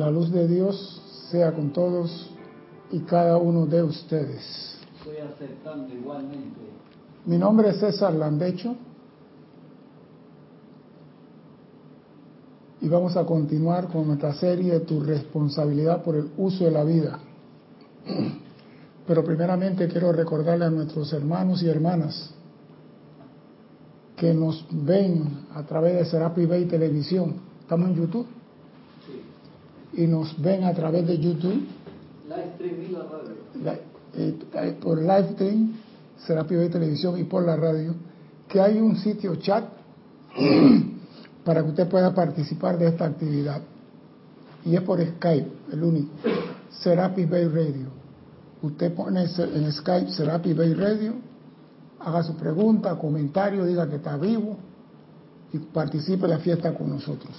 La luz de Dios sea con todos y cada uno de ustedes. Estoy aceptando igualmente. Mi nombre es César Landecho y vamos a continuar con nuestra serie Tu responsabilidad por el uso de la vida. Pero primeramente quiero recordarle a nuestros hermanos y hermanas que nos ven a través de Serapi Bay Televisión. Estamos en YouTube. Y nos ven a través de YouTube. Live stream y la radio. La- eh, eh, por live stream, Serapi Bay Televisión y por la radio, que hay un sitio chat para que usted pueda participar de esta actividad. Y es por Skype, el único. Serapi Bay Radio. Usted pone en Skype Serapi Bay Radio, haga su pregunta, comentario, diga que está vivo y participe en la fiesta con nosotros.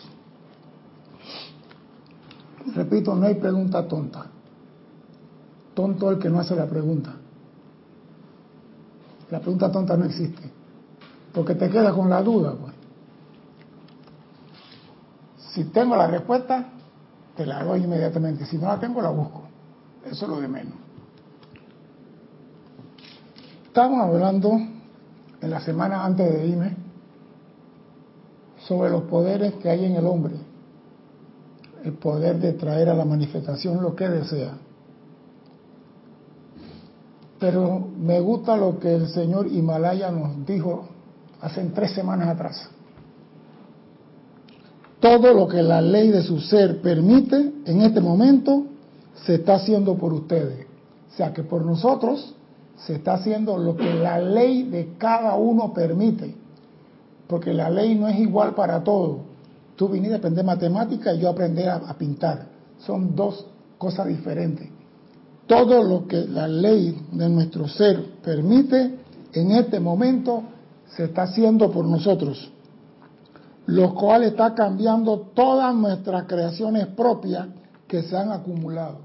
Repito, no hay pregunta tonta. Tonto el que no hace la pregunta. La pregunta tonta no existe. Porque te quedas con la duda. Pues. Si tengo la respuesta, te la doy inmediatamente. Si no la tengo, la busco. Eso es lo de menos. Estamos hablando en la semana antes de irme sobre los poderes que hay en el hombre. El poder de traer a la manifestación lo que desea. Pero me gusta lo que el señor Himalaya nos dijo hace tres semanas atrás. Todo lo que la ley de su ser permite en este momento se está haciendo por ustedes. O sea que por nosotros se está haciendo lo que la ley de cada uno permite. Porque la ley no es igual para todos. Tú viniste a aprender matemática y yo aprender a, a pintar. Son dos cosas diferentes. Todo lo que la ley de nuestro ser permite en este momento se está haciendo por nosotros lo cual está cambiando todas nuestras creaciones propias que se han acumulado.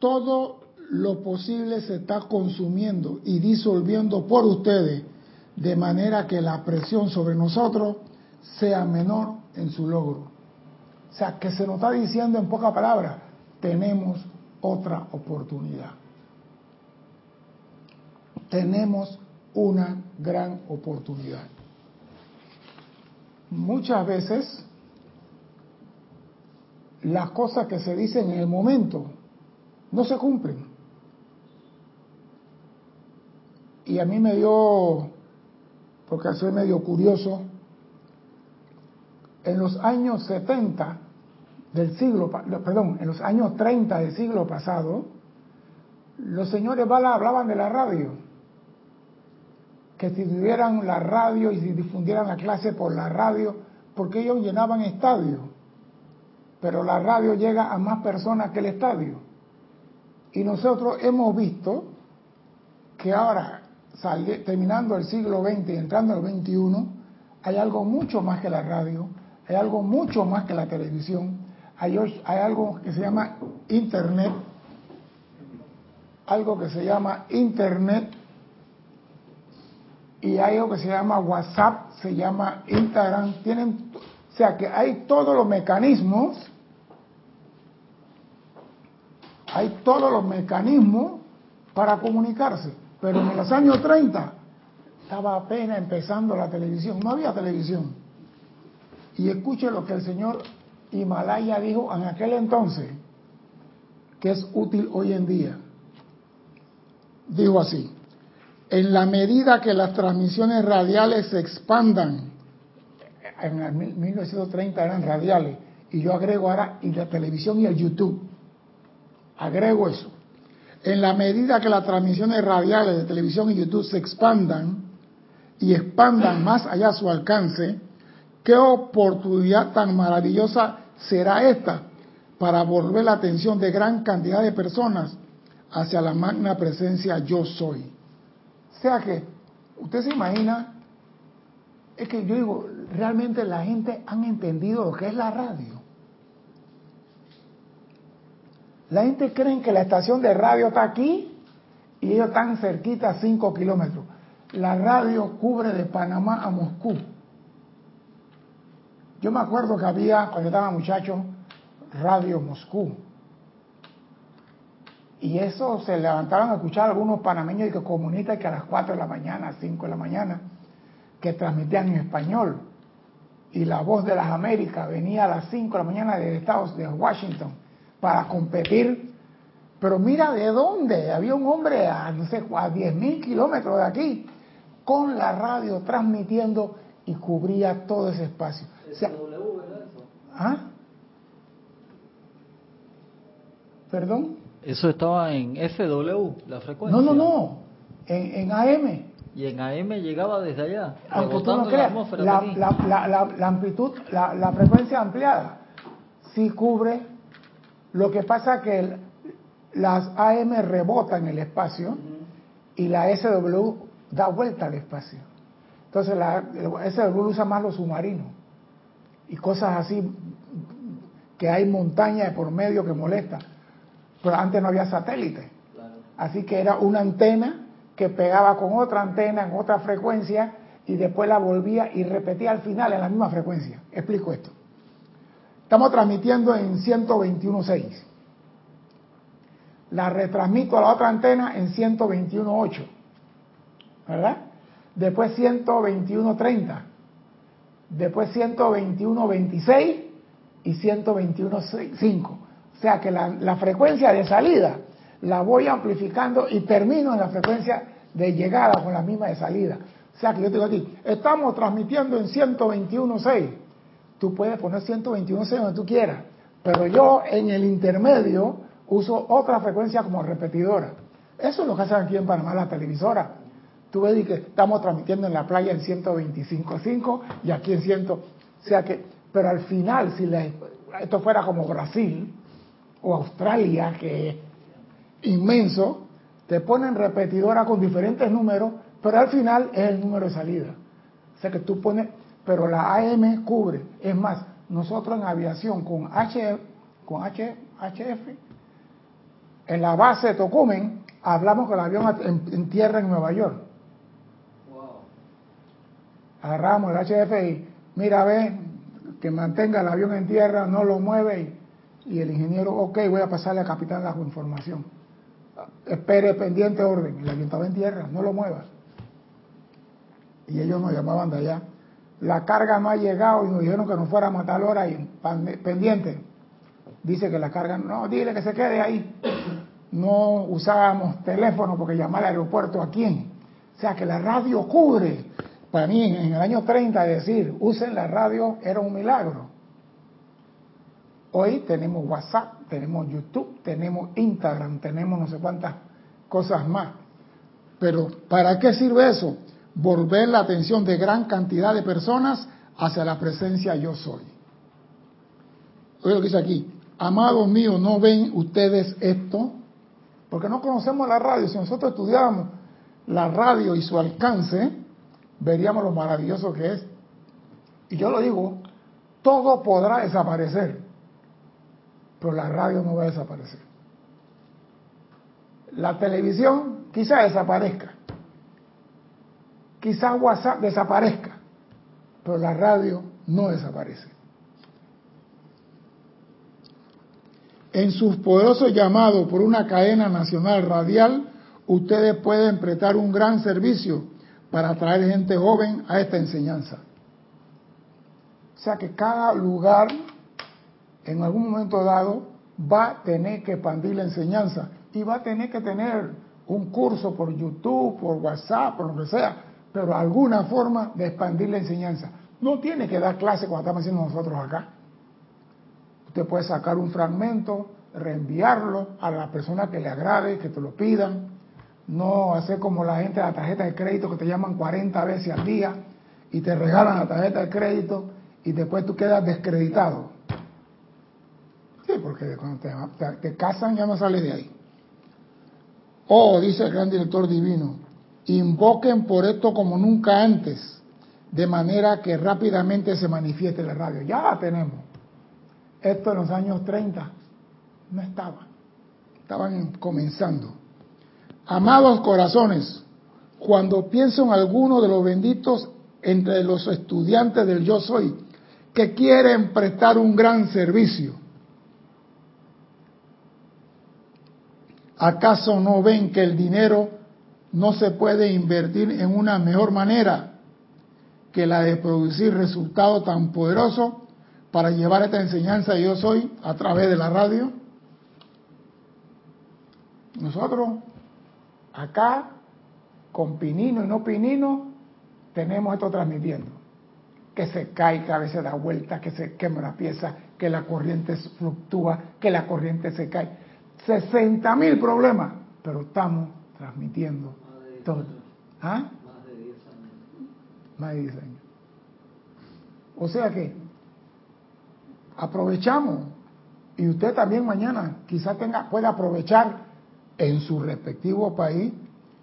Todo lo posible se está consumiendo y disolviendo por ustedes, de manera que la presión sobre nosotros sea menor en su logro. O sea, que se nos está diciendo en pocas palabras, tenemos otra oportunidad. Tenemos una gran oportunidad. Muchas veces las cosas que se dicen en el momento no se cumplen. Y a mí me dio, porque soy medio curioso, en los años 70 del siglo, perdón, en los años 30 del siglo pasado, los señores Bala hablaban de la radio que si tuvieran la radio y si difundieran la clase por la radio, porque ellos llenaban estadios, pero la radio llega a más personas que el estadio. Y nosotros hemos visto que ahora, terminando el siglo XX y entrando el XXI, hay algo mucho más que la radio, hay algo mucho más que la televisión, hay, hay algo que se llama Internet, algo que se llama Internet y hay algo que se llama WhatsApp, se llama Instagram, tienen, o sea que hay todos los mecanismos, hay todos los mecanismos para comunicarse, pero en los años 30 estaba apenas empezando la televisión, no había televisión. Y escuche lo que el señor Himalaya dijo en aquel entonces, que es útil hoy en día. Dijo así, en la medida que las transmisiones radiales se expandan, en el 1930 eran radiales, y yo agrego ahora y la televisión y el YouTube, agrego eso. En la medida que las transmisiones radiales de televisión y YouTube se expandan y expandan más allá su alcance, qué oportunidad tan maravillosa será esta para volver la atención de gran cantidad de personas hacia la magna presencia yo soy. O sea que, usted se imagina, es que yo digo, realmente la gente han entendido lo que es la radio. La gente cree que la estación de radio está aquí y ellos están cerquita a 5 kilómetros. La radio cubre de Panamá a Moscú. Yo me acuerdo que había, cuando estaba muchacho, Radio Moscú. Y eso se levantaban a escuchar algunos panameños y que comunistas que a las 4 de la mañana, 5 de la mañana, que transmitían en español. Y la voz de las Américas venía a las 5 de la mañana de Estados de Washington para competir. Pero mira de dónde. Había un hombre a, no sé, a 10 mil kilómetros de aquí con la radio transmitiendo y cubría todo ese espacio. ¿Ah? ¿Perdón? Eso estaba en FW, la frecuencia. No, no, no. En, AM. Y en AM llegaba desde allá. Aunque tú no creas, la, la, la, la, amplitud, la, frecuencia ampliada, sí cubre. Lo que pasa que las AM rebotan el espacio y la SW da vuelta al espacio. Entonces la SW usa más los submarinos y cosas así que hay montañas por medio que molesta. Pero antes no había satélite. Así que era una antena que pegaba con otra antena en otra frecuencia y después la volvía y repetía al final en la misma frecuencia. Explico esto. Estamos transmitiendo en 121.6. La retransmito a la otra antena en 121.8. ¿Verdad? Después 121.30. Después 121.26 y 121.5. O sea que la, la, frecuencia de salida la voy amplificando y termino en la frecuencia de llegada con la misma de salida. O sea que yo te digo a ti, estamos transmitiendo en 121.6. Tú puedes poner 121.6 donde tú quieras, pero yo en el intermedio uso otra frecuencia como repetidora. Eso es lo que hacen aquí en Panamá la televisora. Tú ves que estamos transmitiendo en la playa en 125.5 y aquí en 100. O sea que, pero al final, si esto fuera como Brasil, o Australia, que es inmenso, te ponen repetidora con diferentes números, pero al final es el número de salida. O sea que tú pones, pero la AM cubre. Es más, nosotros en aviación con H, con HF, en la base de Tocumen, hablamos con el avión en, tierra en Nueva York. Agarramos el HF y mira, ve, que mantenga el avión en tierra, no lo mueve y y el ingeniero, ok, voy a pasarle al capitán la información. Espere pendiente orden. El avión estaba en tierra, no lo muevas. Y ellos nos llamaban de allá. La carga no ha llegado y nos dijeron que no fuera a tal hora y pendiente. Dice que la carga, no, dile que se quede ahí. No usábamos teléfono porque llamar al aeropuerto a quién. O sea que la radio cubre. Para mí, en el año 30, decir, usen la radio era un milagro. Hoy tenemos WhatsApp, tenemos YouTube, tenemos Instagram, tenemos no sé cuántas cosas más. Pero ¿para qué sirve eso? Volver la atención de gran cantidad de personas hacia la presencia yo soy. Oye lo que dice aquí, amados míos, ¿no ven ustedes esto? Porque no conocemos la radio. Si nosotros estudiáramos la radio y su alcance, veríamos lo maravilloso que es. Y yo lo digo, todo podrá desaparecer, pero la radio no va a desaparecer. La televisión quizá desaparezca, quizá WhatsApp desaparezca, pero la radio no desaparece. En sus poderosos llamados por una cadena nacional radial, ustedes pueden prestar un gran servicio para atraer gente joven a esta enseñanza. O sea que cada lugar en algún momento dado va a tener que expandir la enseñanza y va a tener que tener un curso por YouTube, por WhatsApp, por lo que sea, pero alguna forma de expandir la enseñanza. No tiene que dar clase como estamos haciendo nosotros acá. Usted puede sacar un fragmento, reenviarlo a la persona que le agrade, que te lo pidan. No hacer como la gente de la tarjeta de crédito que te llaman 40 veces al día y te regalan la tarjeta de crédito y después tú quedas descreditado. Sí, porque cuando te, casan ya no sales de ahí. Oh, dice el gran director divino, invoquen por esto como nunca antes, de manera que rápidamente se manifieste la radio. Ya la tenemos. Esto en los años 30 no estaba. Estaban comenzando. Amados corazones, cuando pienso en alguno de los benditos entre los estudiantes del yo soy, que quieren prestar un gran servicio. ¿Acaso no ven que el dinero no se puede invertir en una mejor manera que la de producir resultados tan poderosos para llevar esta enseñanza yo soy a través de la radio? Nosotros acá, con pinino y no pinino, tenemos esto transmitiendo. Que se cae, que a veces da vuelta, que se quema una pieza, que la corriente fluctúa, que la corriente se cae. 60 mil problemas, pero estamos transmitiendo todo. ¿Ah? Más de 10 años. Más de 10 años. O sea que aprovechamos y usted también mañana quizá tenga pueda aprovechar en su respectivo país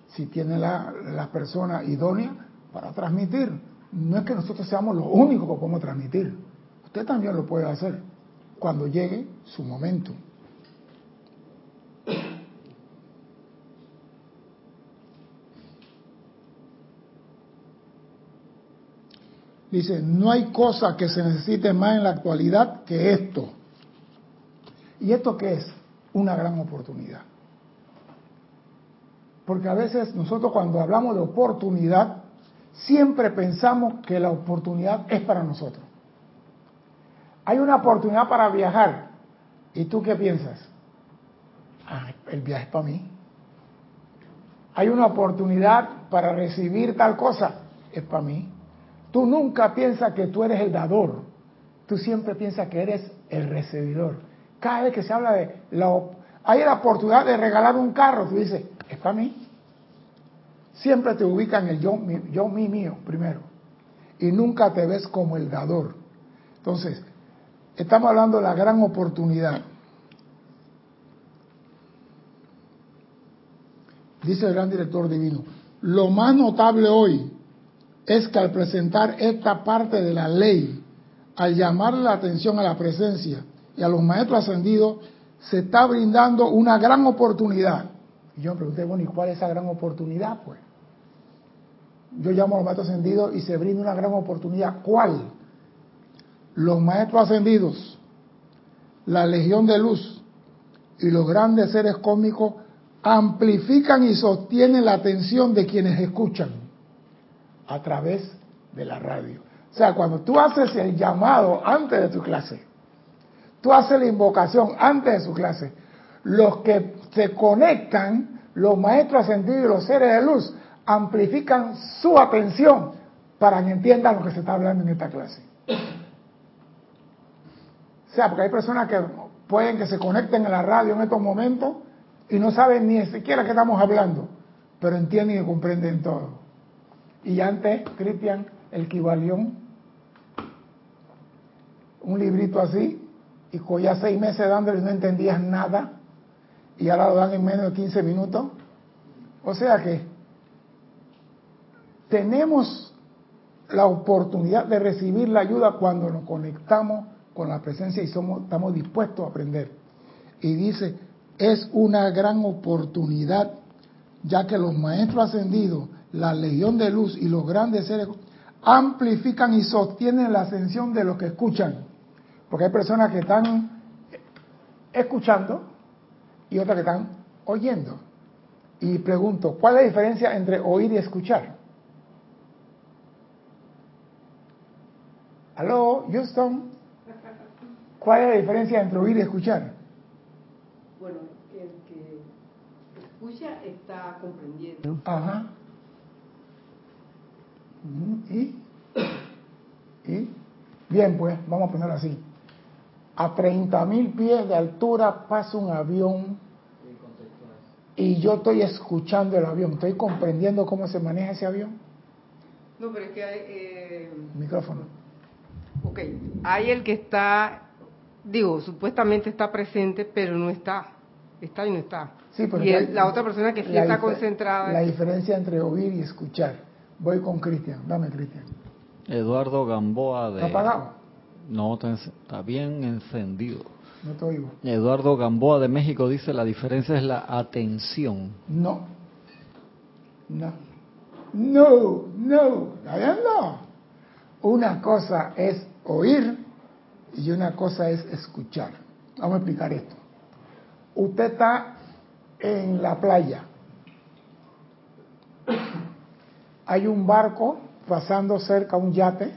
si tiene la, la persona idónea para transmitir. No es que nosotros seamos los únicos que podemos transmitir. Usted también lo puede hacer cuando llegue su momento. Dice, no hay cosa que se necesite más en la actualidad que esto. ¿Y esto qué es? Una gran oportunidad. Porque a veces nosotros cuando hablamos de oportunidad, siempre pensamos que la oportunidad es para nosotros. Hay una oportunidad para viajar. ¿Y tú qué piensas? Ah, el viaje es para mí. Hay una oportunidad para recibir tal cosa. Es para mí. Tú nunca piensas que tú eres el dador. Tú siempre piensas que eres el recibidor. Cada vez que se habla de la... Hay la oportunidad de regalar un carro. Tú dices, es para mí. Siempre te ubican el yo, mi, yo, mi, mío, primero. Y nunca te ves como el dador. Entonces, estamos hablando de la gran oportunidad. Dice el gran director divino, lo más notable hoy es que al presentar esta parte de la ley, al llamar la atención a la presencia y a los maestros ascendidos, se está brindando una gran oportunidad. Y yo me pregunté, bueno, ¿y cuál es esa gran oportunidad? Pues yo llamo a los maestros ascendidos y se brinda una gran oportunidad. ¿Cuál? Los maestros ascendidos, la legión de luz y los grandes seres cósmicos amplifican y sostienen la atención de quienes escuchan a través de la radio. O sea, cuando tú haces el llamado antes de tu clase, tú haces la invocación antes de su clase, los que se conectan, los maestros ascendidos y los seres de luz, amplifican su atención para que entiendan lo que se está hablando en esta clase. O sea, porque hay personas que pueden que se conecten a la radio en estos momentos y no saben ni siquiera qué estamos hablando, pero entienden y comprenden todo. Y antes, Cristian, el Kibalión, un librito así, y ya seis meses dándole y no entendías nada, y ahora lo dan en menos de 15 minutos. O sea que tenemos la oportunidad de recibir la ayuda cuando nos conectamos con la presencia y somos, estamos dispuestos a aprender. Y dice, es una gran oportunidad, ya que los maestros ascendidos, la legión de luz y los grandes seres amplifican y sostienen la ascensión de los que escuchan. Porque hay personas que están escuchando y otras que están oyendo. Y pregunto, ¿cuál es la diferencia entre oír y escuchar? Aló, Houston. ¿Cuál es la diferencia entre oír y escuchar? Bueno, el que escucha está comprendiendo. Ajá. ¿Y? ¿Y? Bien, pues, vamos a ponerlo así. A 30 mil pies de altura pasa un avión y yo estoy escuchando el avión, estoy comprendiendo cómo se maneja ese avión. No, pero es que hay... Eh, Micrófono. ok, hay el que está, digo, supuestamente está presente, pero no está. Está y no está. Sí, pero y que el- hay- la otra persona que sí está concentrada. La diferencia entre oír y escuchar. Voy con Cristian. Dame, Cristian. Eduardo Gamboa de... ¿Está apagado? No, está, está bien encendido. No te oigo. Eduardo Gamboa de México dice la diferencia es la atención. No. No. No, no. Allá no. Una cosa es oír y una cosa es escuchar. Vamos a explicar esto. Usted está en la playa. Hay un barco pasando cerca, un yate.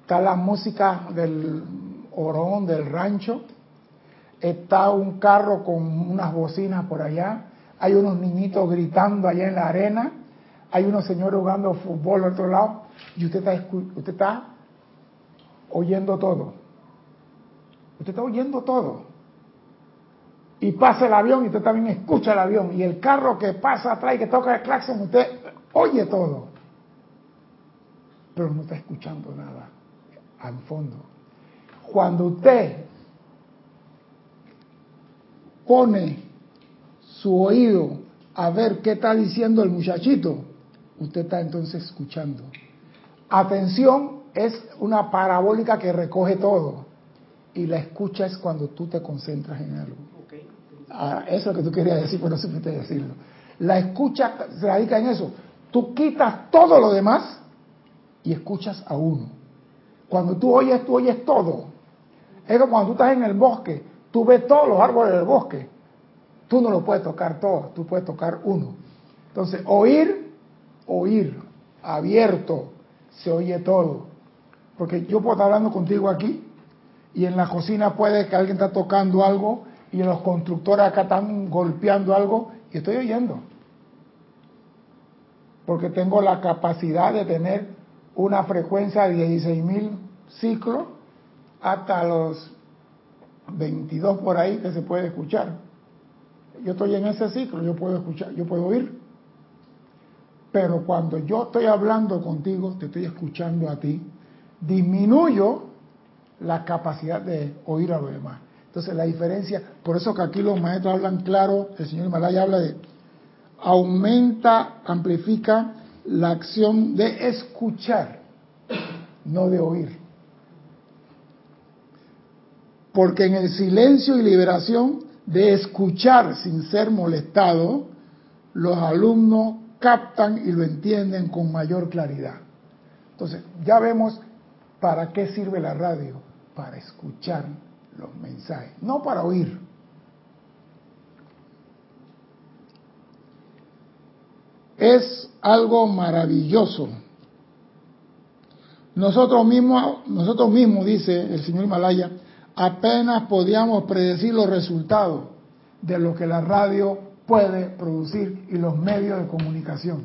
Está la música del orón, del rancho. Está un carro con unas bocinas por allá. Hay unos niñitos gritando allá en la arena. Hay unos señores jugando fútbol al otro lado. Y usted está, usted está oyendo todo. Usted está oyendo todo. Y pasa el avión y usted también escucha el avión. Y el carro que pasa atrás y que toca el claxon, usted oye todo. Pero no está escuchando nada al fondo. Cuando usted pone su oído a ver qué está diciendo el muchachito, usted está entonces escuchando. Atención es una parabólica que recoge todo. Y la escucha es cuando tú te concentras en algo. Ah, eso es lo que tú querías decir, pero no supiste decirlo. La escucha se radica en eso. Tú quitas todo lo demás y escuchas a uno. Cuando tú oyes, tú oyes todo. Es como cuando tú estás en el bosque, tú ves todos los árboles del bosque. Tú no lo puedes tocar todo, tú puedes tocar uno. Entonces, oír, oír, abierto, se oye todo. Porque yo puedo estar hablando contigo aquí y en la cocina puede que alguien está tocando algo y los constructores acá están golpeando algo y estoy oyendo. Porque tengo la capacidad de tener una frecuencia de 16.000 ciclos hasta los 22 por ahí que se puede escuchar. Yo estoy en ese ciclo, yo puedo escuchar, yo puedo oír. Pero cuando yo estoy hablando contigo, te estoy escuchando a ti, disminuyo la capacidad de oír a los demás. Entonces la diferencia, por eso que aquí los maestros hablan claro, el señor Himalaya habla de aumenta, amplifica la acción de escuchar, no de oír. Porque en el silencio y liberación de escuchar sin ser molestado, los alumnos captan y lo entienden con mayor claridad. Entonces, ya vemos para qué sirve la radio, para escuchar los mensajes, no para oír. Es algo maravilloso. Nosotros mismos, nosotros mismos, dice el señor Himalaya, apenas podíamos predecir los resultados de lo que la radio puede producir y los medios de comunicación.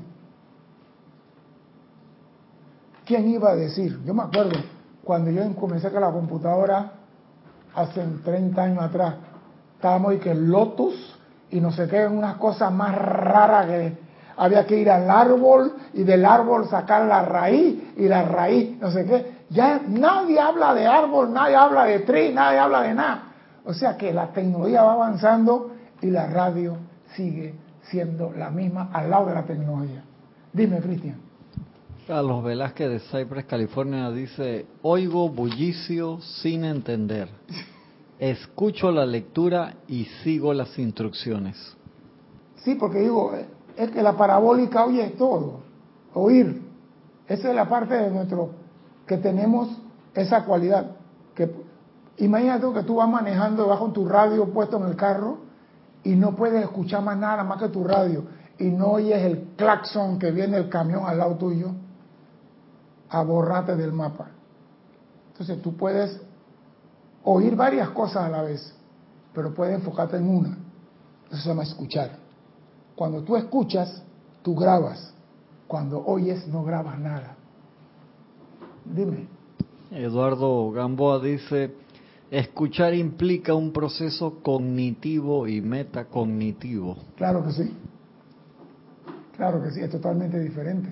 ¿Quién iba a decir? Yo me acuerdo cuando yo comencé con la computadora hace 30 años atrás, estábamos y que Lotus y no sé qué, unas cosas más raras que había que ir al árbol y del árbol sacar la raíz y la raíz, no sé qué. Ya nadie habla de árbol, nadie habla de tri, nadie habla de nada. O sea que la tecnología va avanzando y la radio sigue siendo la misma al lado de la tecnología. Dime, Cristian. Carlos Velázquez de Cypress, California dice, oigo bullicio sin entender. Escucho la lectura y sigo las instrucciones. Sí, porque digo, es que la parabólica oye todo, oír. Esa es la parte de nuestro, que tenemos esa cualidad. Que, imagínate que tú vas manejando bajo tu radio puesto en el carro y no puedes escuchar más nada más que tu radio y no oyes el claxon que viene el camión al lado tuyo a borrarte del mapa. Entonces tú puedes oír varias cosas a la vez, pero puedes enfocarte en una. Eso se llama escuchar. Cuando tú escuchas, tú grabas. Cuando oyes, no grabas nada. Dime. Eduardo Gamboa dice, escuchar implica un proceso cognitivo y metacognitivo. Claro que sí. Claro que sí, es totalmente diferente.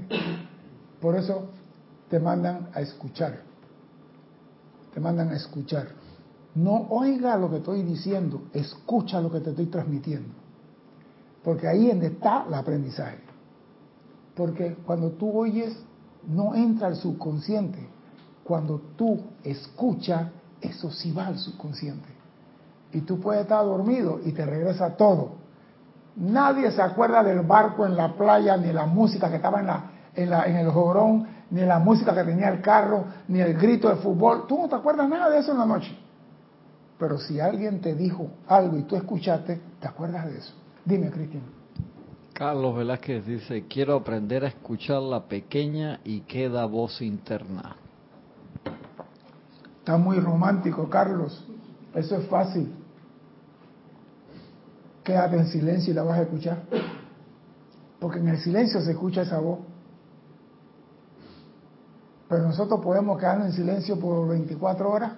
Por eso te mandan a escuchar. Te mandan a escuchar. No oiga lo que estoy diciendo, escucha lo que te estoy transmitiendo. Porque ahí es donde está el aprendizaje. Porque cuando tú oyes, no entra al subconsciente. Cuando tú escuchas, eso sí va al subconsciente. Y tú puedes estar dormido y te regresa todo. Nadie se acuerda del barco en la playa, ni la música que estaba en, el jorón, ni la música que tenía el carro, ni el grito de fútbol. Tú no te acuerdas nada de eso en la noche. Pero si alguien te dijo algo y tú escuchaste, te acuerdas de eso. Dime, Cristian. Carlos Velázquez dice, quiero aprender a escuchar la pequeña y queda voz interna. Está muy romántico, Carlos. Eso es fácil. Quédate en silencio y la vas a escuchar. Porque en el silencio se escucha esa voz. Pero nosotros podemos quedarnos en silencio por 24 horas.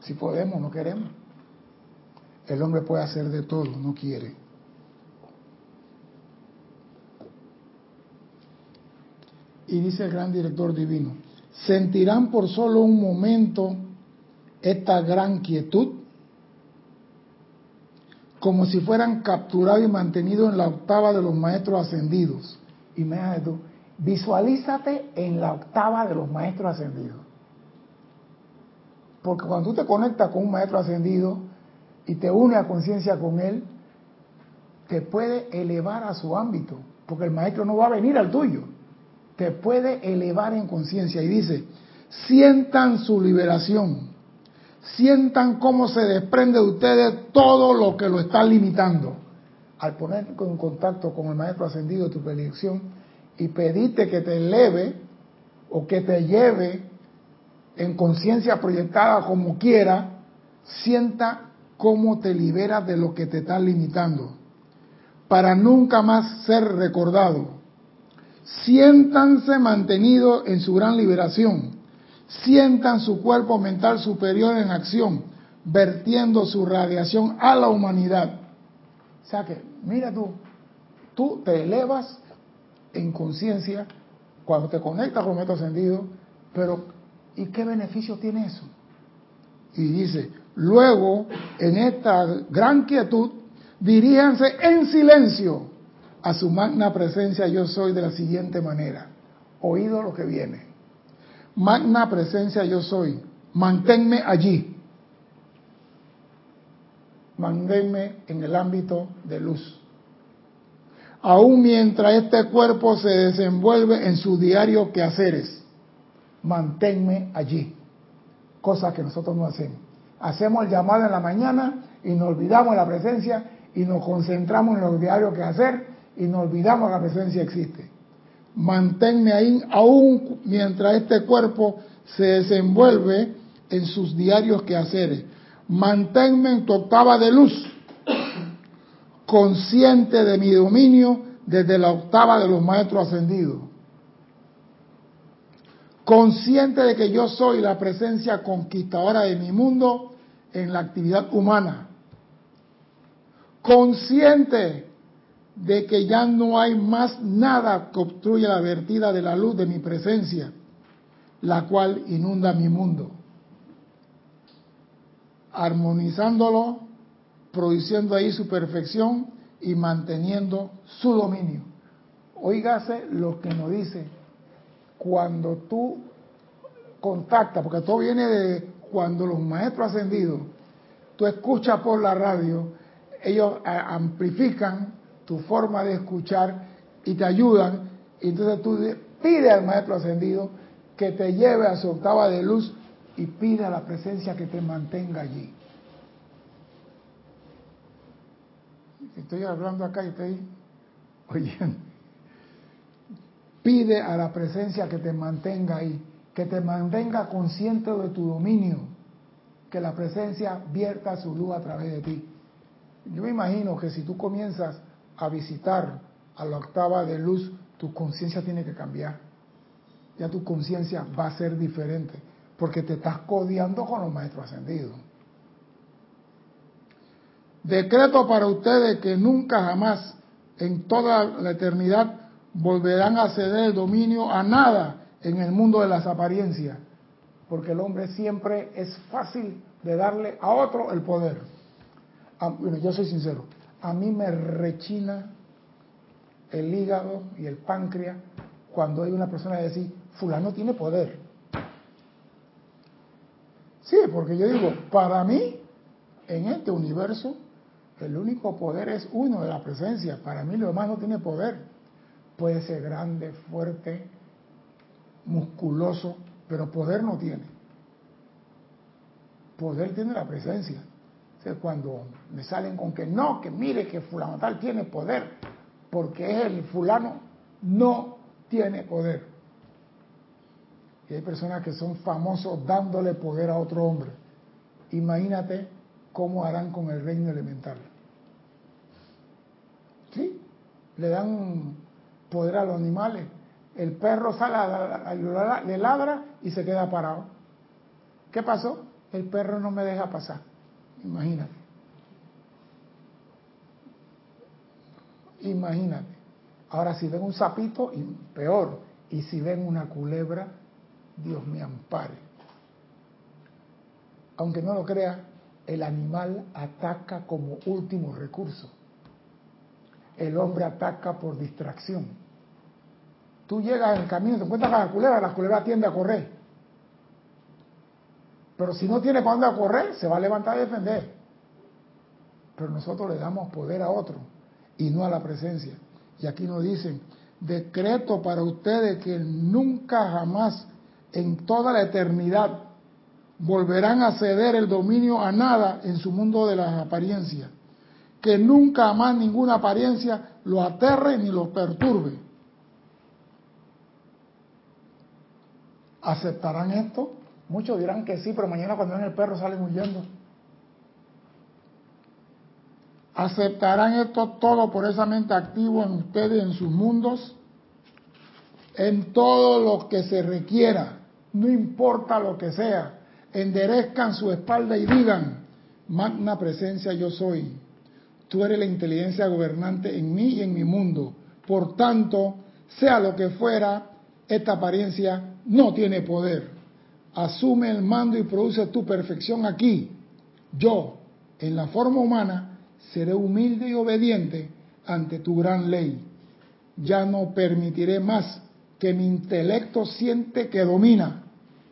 Si podemos, no queremos. El hombre puede hacer de todo, no quiere. Y dice el gran director divino, sentirán por solo un momento esta gran quietud, como si fueran capturados y mantenidos en la octava de los maestros ascendidos. Y me tú, visualízate en la octava de los maestros ascendidos. Porque cuando tú te conectas con un maestro ascendido y te unes a conciencia con él, te puede elevar a su ámbito, porque el maestro no va a venir al tuyo te puede elevar en conciencia. Y dice, sientan su liberación, sientan cómo se desprende de ustedes todo lo que lo está limitando. Al poner en contacto con el Maestro Ascendido de tu predicción y pedirte que te eleve o que te lleve en conciencia proyectada como quiera, sienta cómo te liberas de lo que te está limitando, para nunca más ser recordado siéntanse mantenidos en su gran liberación, sientan su cuerpo mental superior en acción, vertiendo su radiación a la humanidad. O sea que, mira tú, tú te elevas en conciencia cuando te conectas con el ascendido, pero ¿y qué beneficio tiene eso? Y dice, luego, en esta gran quietud, diríjanse en silencio a su magna presencia yo soy de la siguiente manera. Oído lo que viene. Magna presencia yo soy. Manténme allí. Manténme en el ámbito de luz. Aún mientras este cuerpo se desenvuelve en su diario quehaceres, manténme allí. Cosa que nosotros no hacemos. Hacemos el llamado en la mañana y nos olvidamos de la presencia y nos concentramos en los diarios que hacer y nos olvidamos que la presencia existe. Manténme ahí aún mientras este cuerpo se desenvuelve en sus diarios quehaceres. Manténme en tu octava de luz, consciente de mi dominio desde la octava de los maestros ascendidos. Consciente de que yo soy la presencia conquistadora de mi mundo en la actividad humana. Consciente de que ya no hay más nada que obstruya la vertida de la luz de mi presencia, la cual inunda mi mundo, armonizándolo, produciendo ahí su perfección y manteniendo su dominio. Óigase lo que nos dice cuando tú contactas, porque todo viene de cuando los maestros ascendidos, tú escuchas por la radio, ellos amplifican tu forma de escuchar y te ayudan. Y entonces tú pide al maestro ascendido que te lleve a su octava de luz y pide a la presencia que te mantenga allí. Estoy hablando acá y estoy oyendo. Pide a la presencia que te mantenga ahí, que te mantenga consciente de tu dominio, que la presencia vierta su luz a través de ti. Yo me imagino que si tú comienzas a visitar a la octava de luz, tu conciencia tiene que cambiar. Ya tu conciencia va a ser diferente, porque te estás codeando con los maestros ascendidos. Decreto para ustedes que nunca jamás en toda la eternidad volverán a ceder el dominio a nada en el mundo de las apariencias, porque el hombre siempre es fácil de darle a otro el poder. Ah, bueno, yo soy sincero, a mí me rechina el hígado y el páncreas cuando hay una persona que dice, fulano tiene poder. Sí, porque yo digo, para mí, en este universo, el único poder es uno de la presencia. Para mí lo demás no tiene poder. Puede ser grande, fuerte, musculoso, pero poder no tiene. Poder tiene la presencia. cuando me salen con que no, que mire que fulano tal tiene poder, porque es el fulano, no tiene poder. Y hay personas que son famosos dándole poder a otro hombre. Imagínate cómo harán con el reino elemental. ¿Sí? Le dan poder a los animales. El perro sale, le ladra y se queda parado. ¿Qué pasó? El perro no me deja pasar. Imagínate. Imagínate. Ahora si ven un sapito, peor. Y si ven una culebra, Dios me ampare. Aunque no lo crea, el animal ataca como último recurso. El hombre ataca por distracción. Tú llegas en el camino, te encuentras con la culebra, la culebra tiende a correr. Pero si no tiene cuándo a correr, se va a levantar a defender. Pero nosotros le damos poder a otro y no a la presencia. Y aquí nos dicen, decreto para ustedes que nunca jamás en toda la eternidad volverán a ceder el dominio a nada en su mundo de las apariencias. Que nunca más ninguna apariencia lo aterre ni lo perturbe. ¿Aceptarán esto? Muchos dirán que sí, pero mañana cuando ven el perro salen huyendo. ¿Aceptarán esto todo por esa mente activo en ustedes, en sus mundos? En todo lo que se requiera no importa lo que sea, enderezcan su espalda y digan, magna presencia yo soy, tú eres la inteligencia gobernante en mí y en mi mundo, por tanto, sea lo que fuera, esta apariencia no tiene poder. Asume el mando y produce tu perfección aquí. Yo, en la forma humana, seré humilde y obediente ante tu gran ley. Ya no permitiré más que mi intelecto siente que domina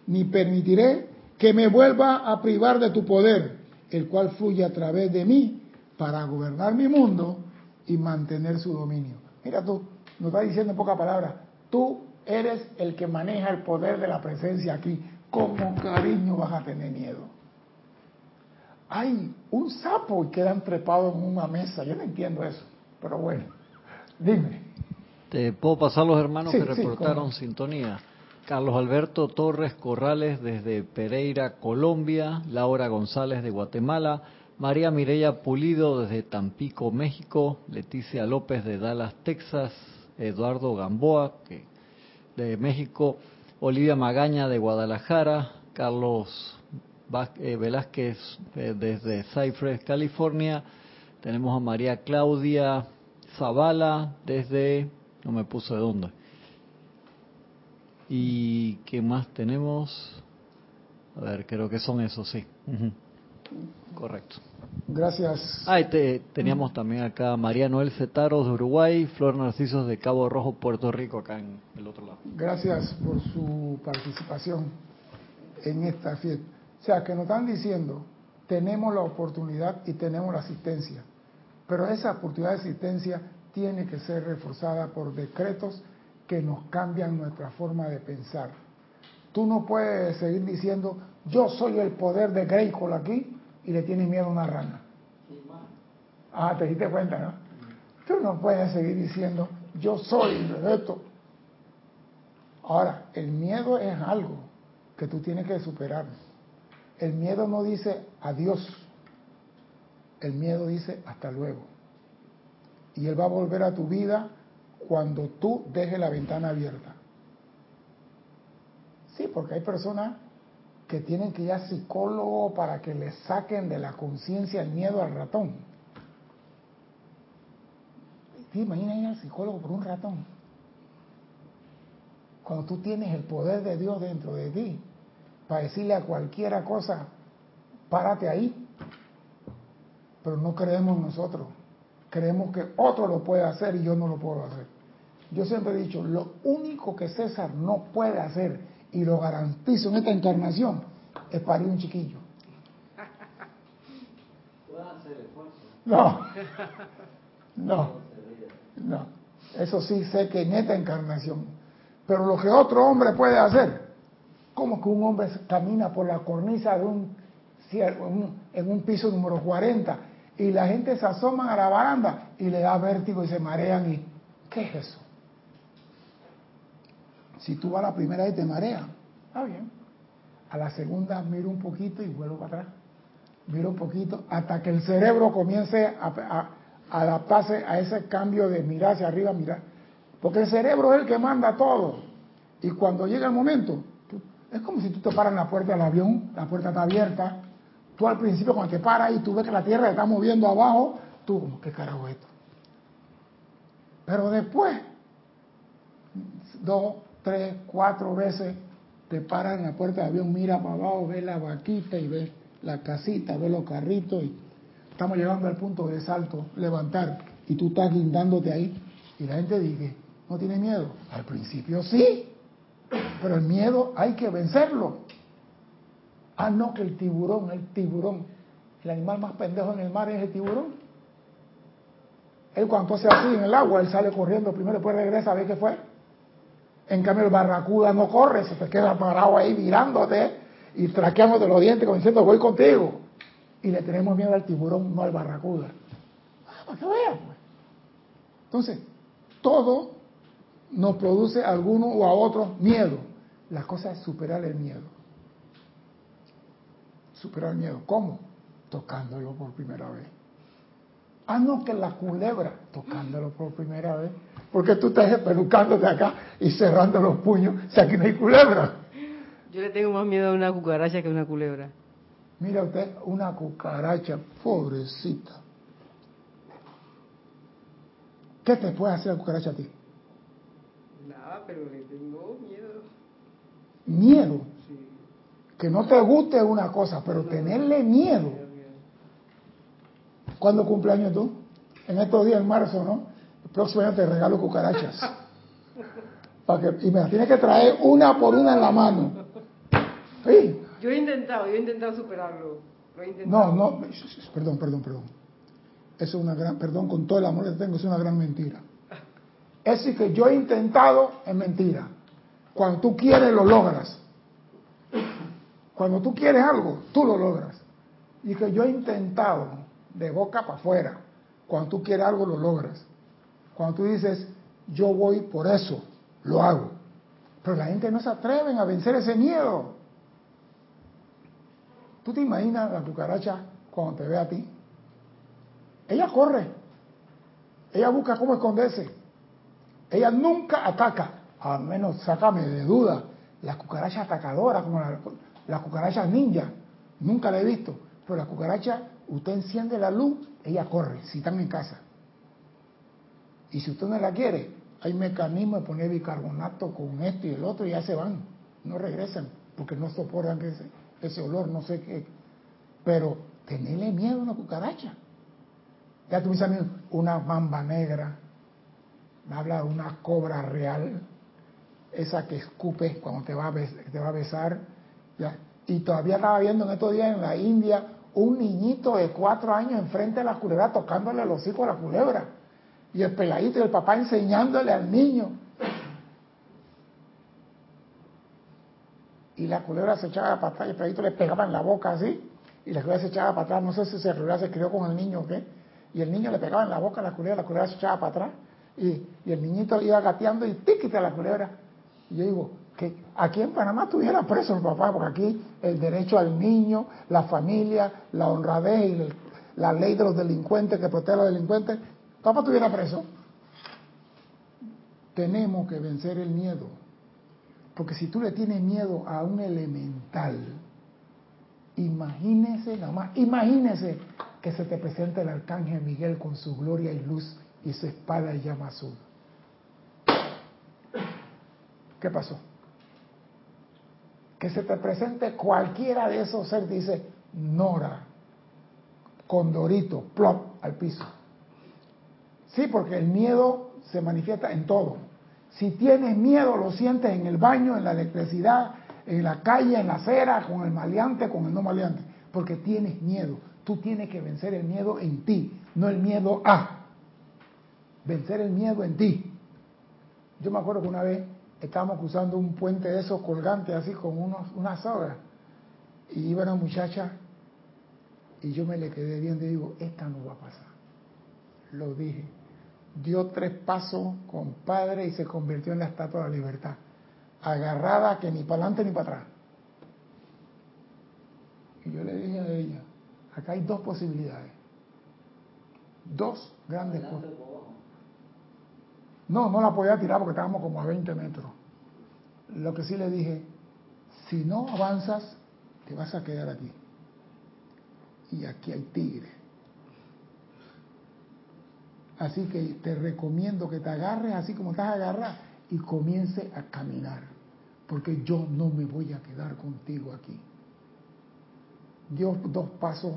ni permitiré que me vuelva a privar de tu poder, el cual fluye a través de mí para gobernar mi mundo y mantener su dominio. Mira tú, nos está diciendo en pocas palabras, tú eres el que maneja el poder de la presencia aquí. ¿Cómo cariño vas a tener miedo? Hay un sapo y quedan trepados en una mesa. Yo no entiendo eso, pero bueno, dime. Te puedo pasar los hermanos que reportaron sintonía. Carlos Alberto Torres Corrales desde Pereira, Colombia, Laura González de Guatemala, María Mireya Pulido desde Tampico, México, Leticia López de Dallas, Texas, Eduardo Gamboa de México, Olivia Magaña de Guadalajara, Carlos eh, Velázquez eh, desde Cypress, California, tenemos a María Claudia Zavala desde, no me puso de dónde, ¿Y qué más tenemos? A ver, creo que son esos, sí. Correcto. Gracias. Ah, teníamos también acá María Noel Cetaros de Uruguay, Flor Narcisos de Cabo Rojo, Puerto Rico, acá en el otro lado. Gracias por su participación en esta fiesta. O sea, que nos están diciendo, tenemos la oportunidad y tenemos la asistencia, pero esa oportunidad de asistencia tiene que ser reforzada por decretos que nos cambian nuestra forma de pensar. Tú no puedes seguir diciendo, yo soy el poder de Greykol aquí y le tienes miedo a una rana. Ah, te diste cuenta, ¿no? Tú no puedes seguir diciendo, yo soy esto. Ahora, el miedo es algo que tú tienes que superar. El miedo no dice adiós. El miedo dice hasta luego. Y él va a volver a tu vida cuando tú dejes la ventana abierta. Sí, porque hay personas que tienen que ir a psicólogo para que le saquen de la conciencia el miedo al ratón. ¿Te ir al psicólogo por un ratón? Cuando tú tienes el poder de Dios dentro de ti, para decirle a cualquiera cosa, párate ahí. Pero no creemos nosotros. Creemos que otro lo puede hacer y yo no lo puedo hacer. Yo siempre he dicho, lo único que César no puede hacer, y lo garantizo en esta encarnación, es parir un chiquillo. No, no, no. Eso sí sé que en esta encarnación, Pero lo que otro hombre puede hacer, como que un hombre camina por la cornisa de un, en un piso número 40 y la gente se asoma a la baranda y le da vértigo y se marean y ¿qué es eso? Si tú vas la primera y te mareas, está bien. A la segunda miro un poquito y vuelvo para atrás. Miro un poquito hasta que el cerebro comience a, adaptarse a ese cambio de mirar hacia arriba, mirar. Porque el cerebro es el que manda todo. Y cuando llega el momento, es como si tú te paras en la puerta del avión, la puerta está abierta. Tú al principio cuando te paras y tú ves que la tierra está moviendo abajo, tú como, ¿qué carajo es esto? Pero después, dos, tres, cuatro veces, te paras en la puerta del avión, mira para abajo, ves la vaquita y ves la casita, ves los carritos y estamos llegando al punto de salto, levantar, y tú estás guindándote ahí. Y la gente dice, ¿no tiene miedo? Al principio sí, pero el miedo hay que vencerlo. Ah, no, que el tiburón, el tiburón, el animal más pendejo en el mar es el tiburón. Él cuando hace así en el agua, él sale corriendo primero, después regresa a ver qué fue. En cambio el barracuda no corre, se te queda parado ahí mirándote y traqueándote los dientes como diciendo voy contigo. Y le tenemos miedo al tiburón, no al barracuda. Ah, para que vean. Pues. Entonces, todo nos produce a alguno o a otro miedo. La cosa es superar el miedo. Superar el miedo. ¿Cómo? Tocándolo por primera vez. Ah, no, que la culebra, tocándolo por primera vez. Porque tú estás pelucándote acá y cerrando los puños, o sea, que no hay culebra. Yo le tengo más miedo a una cucaracha que a una culebra. Mira usted, una cucaracha, pobrecita. ¿Qué te puede hacer la cucaracha a ti? Nada, pero le tengo miedo. ¿Miedo? Sí. Que no te guste una cosa, pero tenerle miedo. ¿Cuándo cumpleaños tú? En estos días, en marzo, ¿no? Próximo año te regalo cucarachas. Para que, y me las tienes que traer una por una en la mano. Sí. Yo he intentado, yo he intentado superarlo. No, no, perdón, perdón, perdón. Eso es una gran, perdón, con todo el amor que tengo, es una gran mentira. Es decir, que yo he intentado, es mentira. Cuando tú quieres, lo logras. Cuando tú quieres algo, tú lo logras. Y que yo he intentado, de boca para afuera. Cuando tú quieres algo, lo logras. Cuando tú dices, yo voy por eso, lo hago. Pero la gente no se atreve a vencer ese miedo. ¿Tú te imaginas la cucaracha cuando te ve a ti? Ella corre. Ella busca cómo esconderse. Ella nunca ataca. Al menos sácame de duda. La cucaracha atacadora, como la, la cucaracha ninja. Nunca la he visto. Pero la cucaracha, usted enciende la luz, ella corre, si están en casa. Y si usted no la quiere, hay mecanismos de poner bicarbonato con esto y el otro y ya se van. No regresan porque no soportan ese, olor, no sé qué. Pero tenerle miedo a una cucaracha. Ya tú dices una mamba negra, me habla de una cobra real, esa que escupe cuando te va a, besar. Y todavía estaba viendo en estos días en la India un niñito de cuatro años enfrente de la culebra tocándole los hijos a la culebra. Y el peladito y el papá enseñándole al niño. Y la culebra se echaba para atrás y el peladito le pegaba en la boca así. Y la culebra se echaba para atrás. No sé si se, se crió con el niño o qué. Y el niño le pegaba en la boca a la culebra, la culebra se echaba para atrás. Y, el niñito iba gateando y tíquite a la culebra. Y yo digo, que aquí en Panamá estuviera preso el papá, porque aquí el derecho al niño, la familia, la honradez y la ley de los delincuentes que protege a los delincuentes, papá estuviera preso. Tenemos que vencer el miedo, porque si tú le tienes miedo a un elemental, imagínese nada más, imagínese que se te presenta el arcángel Miguel con su gloria y luz y su espada y llama azul. ¿Qué pasó? que se te presente cualquiera de esos seres, dice Nora, Condorito, plop, al piso. Sí, porque el miedo se manifiesta en todo. Si tienes miedo, lo sientes en el baño, en la electricidad, en la calle, en la acera, con el maleante, con el no maleante, porque tienes miedo. Tú tienes que vencer el miedo en ti, no el miedo a. Vencer el miedo en ti. Yo me acuerdo que una vez estábamos cruzando un puente de esos colgantes así con unos, una soga. Y iba una muchacha y yo me le quedé viendo y digo, esta no va a pasar. Lo dije. Dio tres pasos, compadre, y se convirtió en la estatua de la libertad. Agarrada que ni para adelante ni para atrás. Y yo le dije a ella, acá hay dos posibilidades. Dos grandes cosas. No, no la podía tirar porque estábamos como a 20 metros. Lo que sí le dije, si no avanzas, te vas a quedar aquí. Y aquí hay tigre. Así que te recomiendo que te agarres así como estás agarrada y comience a caminar. Porque yo no me voy a quedar contigo aquí. Dio dos pasos,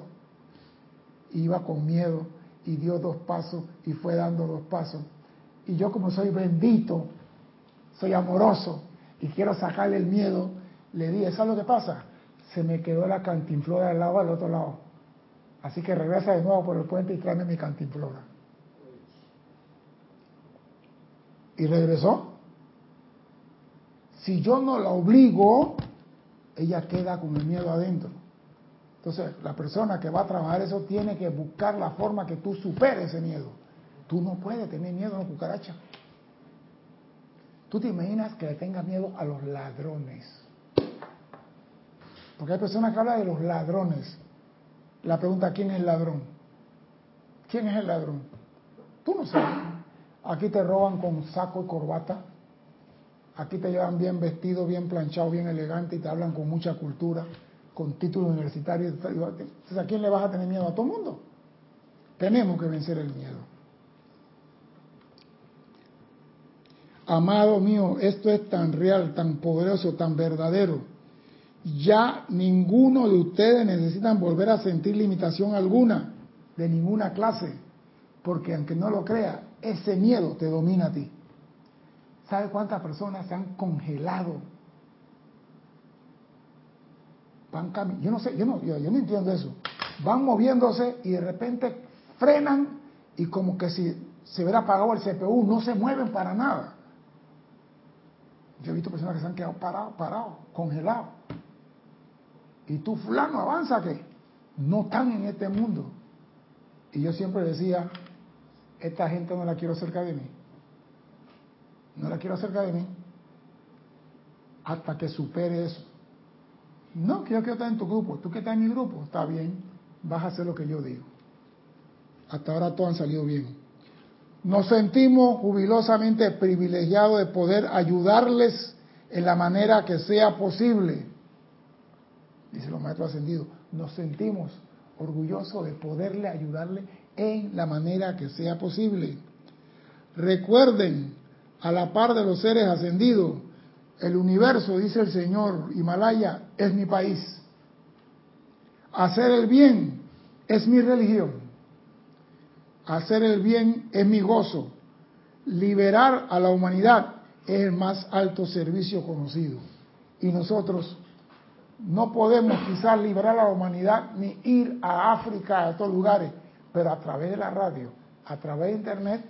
iba con miedo y dio dos pasos y fue dando dos pasos y yo como soy bendito, soy amoroso y quiero sacarle el miedo, le dije, ¿sabes lo que pasa? Se me quedó la cantinflora del lado al otro lado. Así que regresa de nuevo por el puente y tráeme mi cantinflora. Y regresó. Si yo no la obligo, ella queda con el miedo adentro. Entonces, la persona que va a trabajar eso tiene que buscar la forma que tú superes ese miedo. Tú no puedes tener miedo a una cucaracha. Tú te imaginas que le tengas miedo a los ladrones. Porque hay personas que hablan de los ladrones. La pregunta, ¿quién es el ladrón? ¿Quién es el ladrón? Tú no sabes. Aquí te roban con saco y corbata. Aquí te llevan bien vestido, bien planchado, bien elegante y te hablan con mucha cultura, con título universitario. Entonces, ¿a quién le vas a tener miedo? A todo el mundo. Tenemos que vencer el miedo. Amado mío, esto es tan real, tan poderoso, tan verdadero. Ya ninguno de ustedes necesitan volver a sentir limitación alguna, de ninguna clase, porque aunque no lo crea, ese miedo te domina a ti. ¿Sabe cuántas personas se han congelado? Van yo no sé, yo no, yo no entiendo eso. Van moviéndose y de repente frenan y como que si se hubiera apagado el CPU, no se mueven para nada. Yo he visto personas que se han quedado parados, parados, congelados. Y tú, fulano, avanza que no están en este mundo. Y yo siempre decía, esta gente no la quiero cerca de mí. No la quiero cerca de mí. Hasta que supere eso. No, que yo quiero estar en tu grupo. Tú que estás en mi grupo, está bien. Vas a hacer lo que yo digo. Hasta ahora todo han salido bien. Nos sentimos jubilosamente privilegiados de poder ayudarles en la manera que sea posible. Dice los maestros ascendidos, nos sentimos orgullosos de poderle ayudarle en la manera que sea posible. Recuerden, a la par de los seres ascendidos, el universo, dice el Señor, Himalaya, es mi país. Hacer el bien es mi religión. Hacer el bien es mi gozo. Liberar a la humanidad es el más alto servicio conocido. Y nosotros no podemos quizás liberar a la humanidad ni ir a África, a estos lugares, pero a través de la radio, a través de Internet,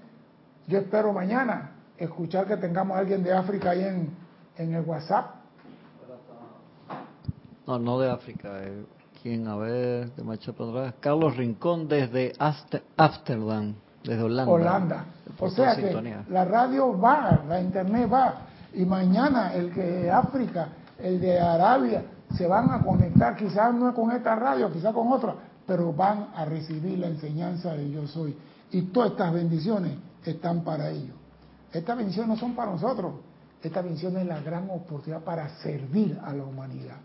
yo espero mañana escuchar que tengamos a alguien de África ahí en, en el WhatsApp. No, no de África, eh, a ver, de Macho Carlos Rincón desde Amsterdam, desde Holanda. Holanda. O sea que la radio va, la internet va. Y mañana el que de África, el de Arabia, se van a conectar, quizás no con esta radio, quizás con otra, pero van a recibir la enseñanza de yo soy. Y todas estas bendiciones están para ellos. Estas bendiciones no son para nosotros. Esta bendición es la gran oportunidad para servir a la humanidad.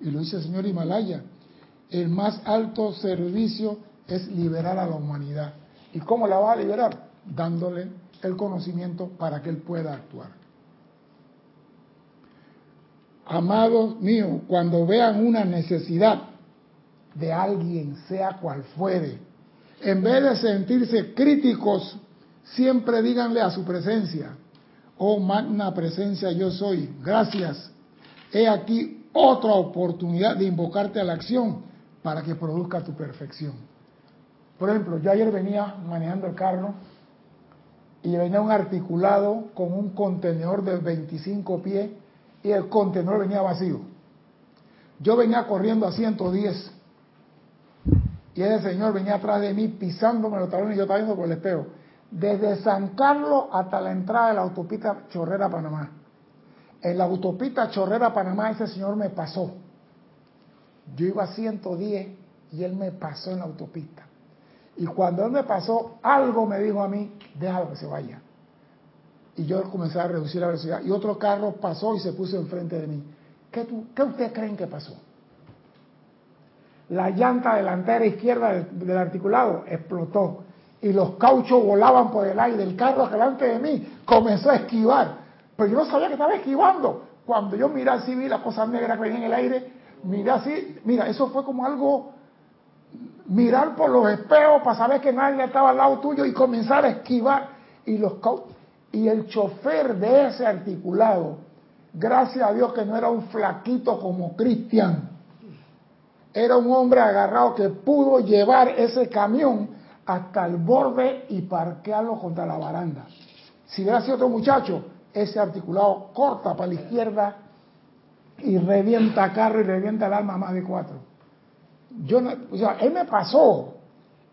Y lo dice el señor Himalaya el más alto servicio es liberar a la humanidad. ¿Y cómo la va a liberar? Dándole el conocimiento para que él pueda actuar. Amados míos, cuando vean una necesidad de alguien, sea cual fuere, en vez de sentirse críticos, siempre díganle a su presencia, oh magna presencia yo soy, gracias. He aquí otra oportunidad de invocarte a la acción para que produzca tu perfección. Por ejemplo, yo ayer venía manejando el carro y venía un articulado con un contenedor de 25 pies y el contenedor venía vacío. Yo venía corriendo a 110 y ese señor venía atrás de mí pisándome los talones y yo estaba viendo por el espejo. Desde San Carlos hasta la entrada de la autopista Chorrera Panamá. En la autopista Chorrera Panamá ese señor me pasó. Yo iba a 110 y él me pasó en la autopista. Y cuando él me pasó, algo me dijo a mí, déjalo que se vaya. Y yo comencé a reducir la velocidad. Y otro carro pasó y se puso enfrente de mí. ¿Qué, qué ustedes creen que pasó? La llanta delantera izquierda del, articulado explotó. Y los cauchos volaban por el aire. El carro delante de mí comenzó a esquivar. Pero yo no sabía que estaba esquivando. Cuando yo miré así, vi la cosa negra que venía en el aire. Miré así. Mira, eso fue como algo mirar por los espejos para saber que nadie estaba al lado tuyo y comenzar a esquivar. Y, los, y el chofer de ese articulado, gracias a Dios que no era un flaquito como Cristian, era un hombre agarrado que pudo llevar ese camión hasta el borde y parquearlo contra la baranda. Si hubiera sido otro muchacho, ese articulado corta para la izquierda y revienta carro y revienta el alma más de cuatro yo no, o sea, él me pasó.